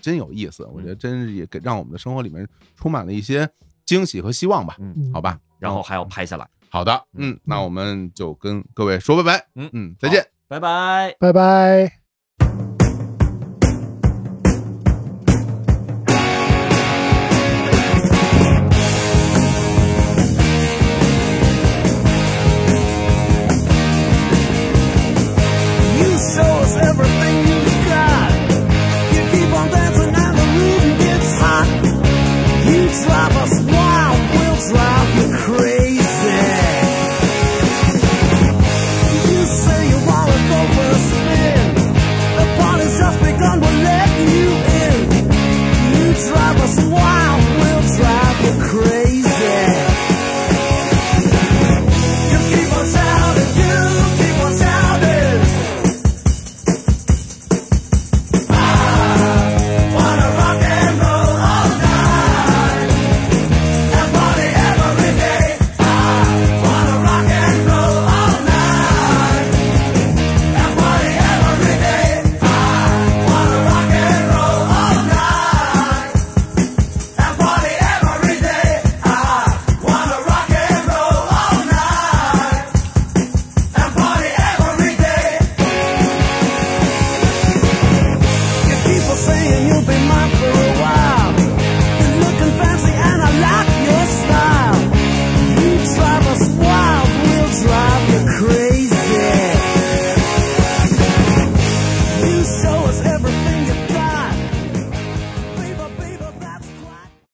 真有意思。我觉得真是也给让我们的生活里面充满了一些惊喜和希望吧。嗯，好吧，然后还要拍下来。好的，嗯，那我们就跟各位说拜拜。嗯嗯，再见，拜拜，拜拜。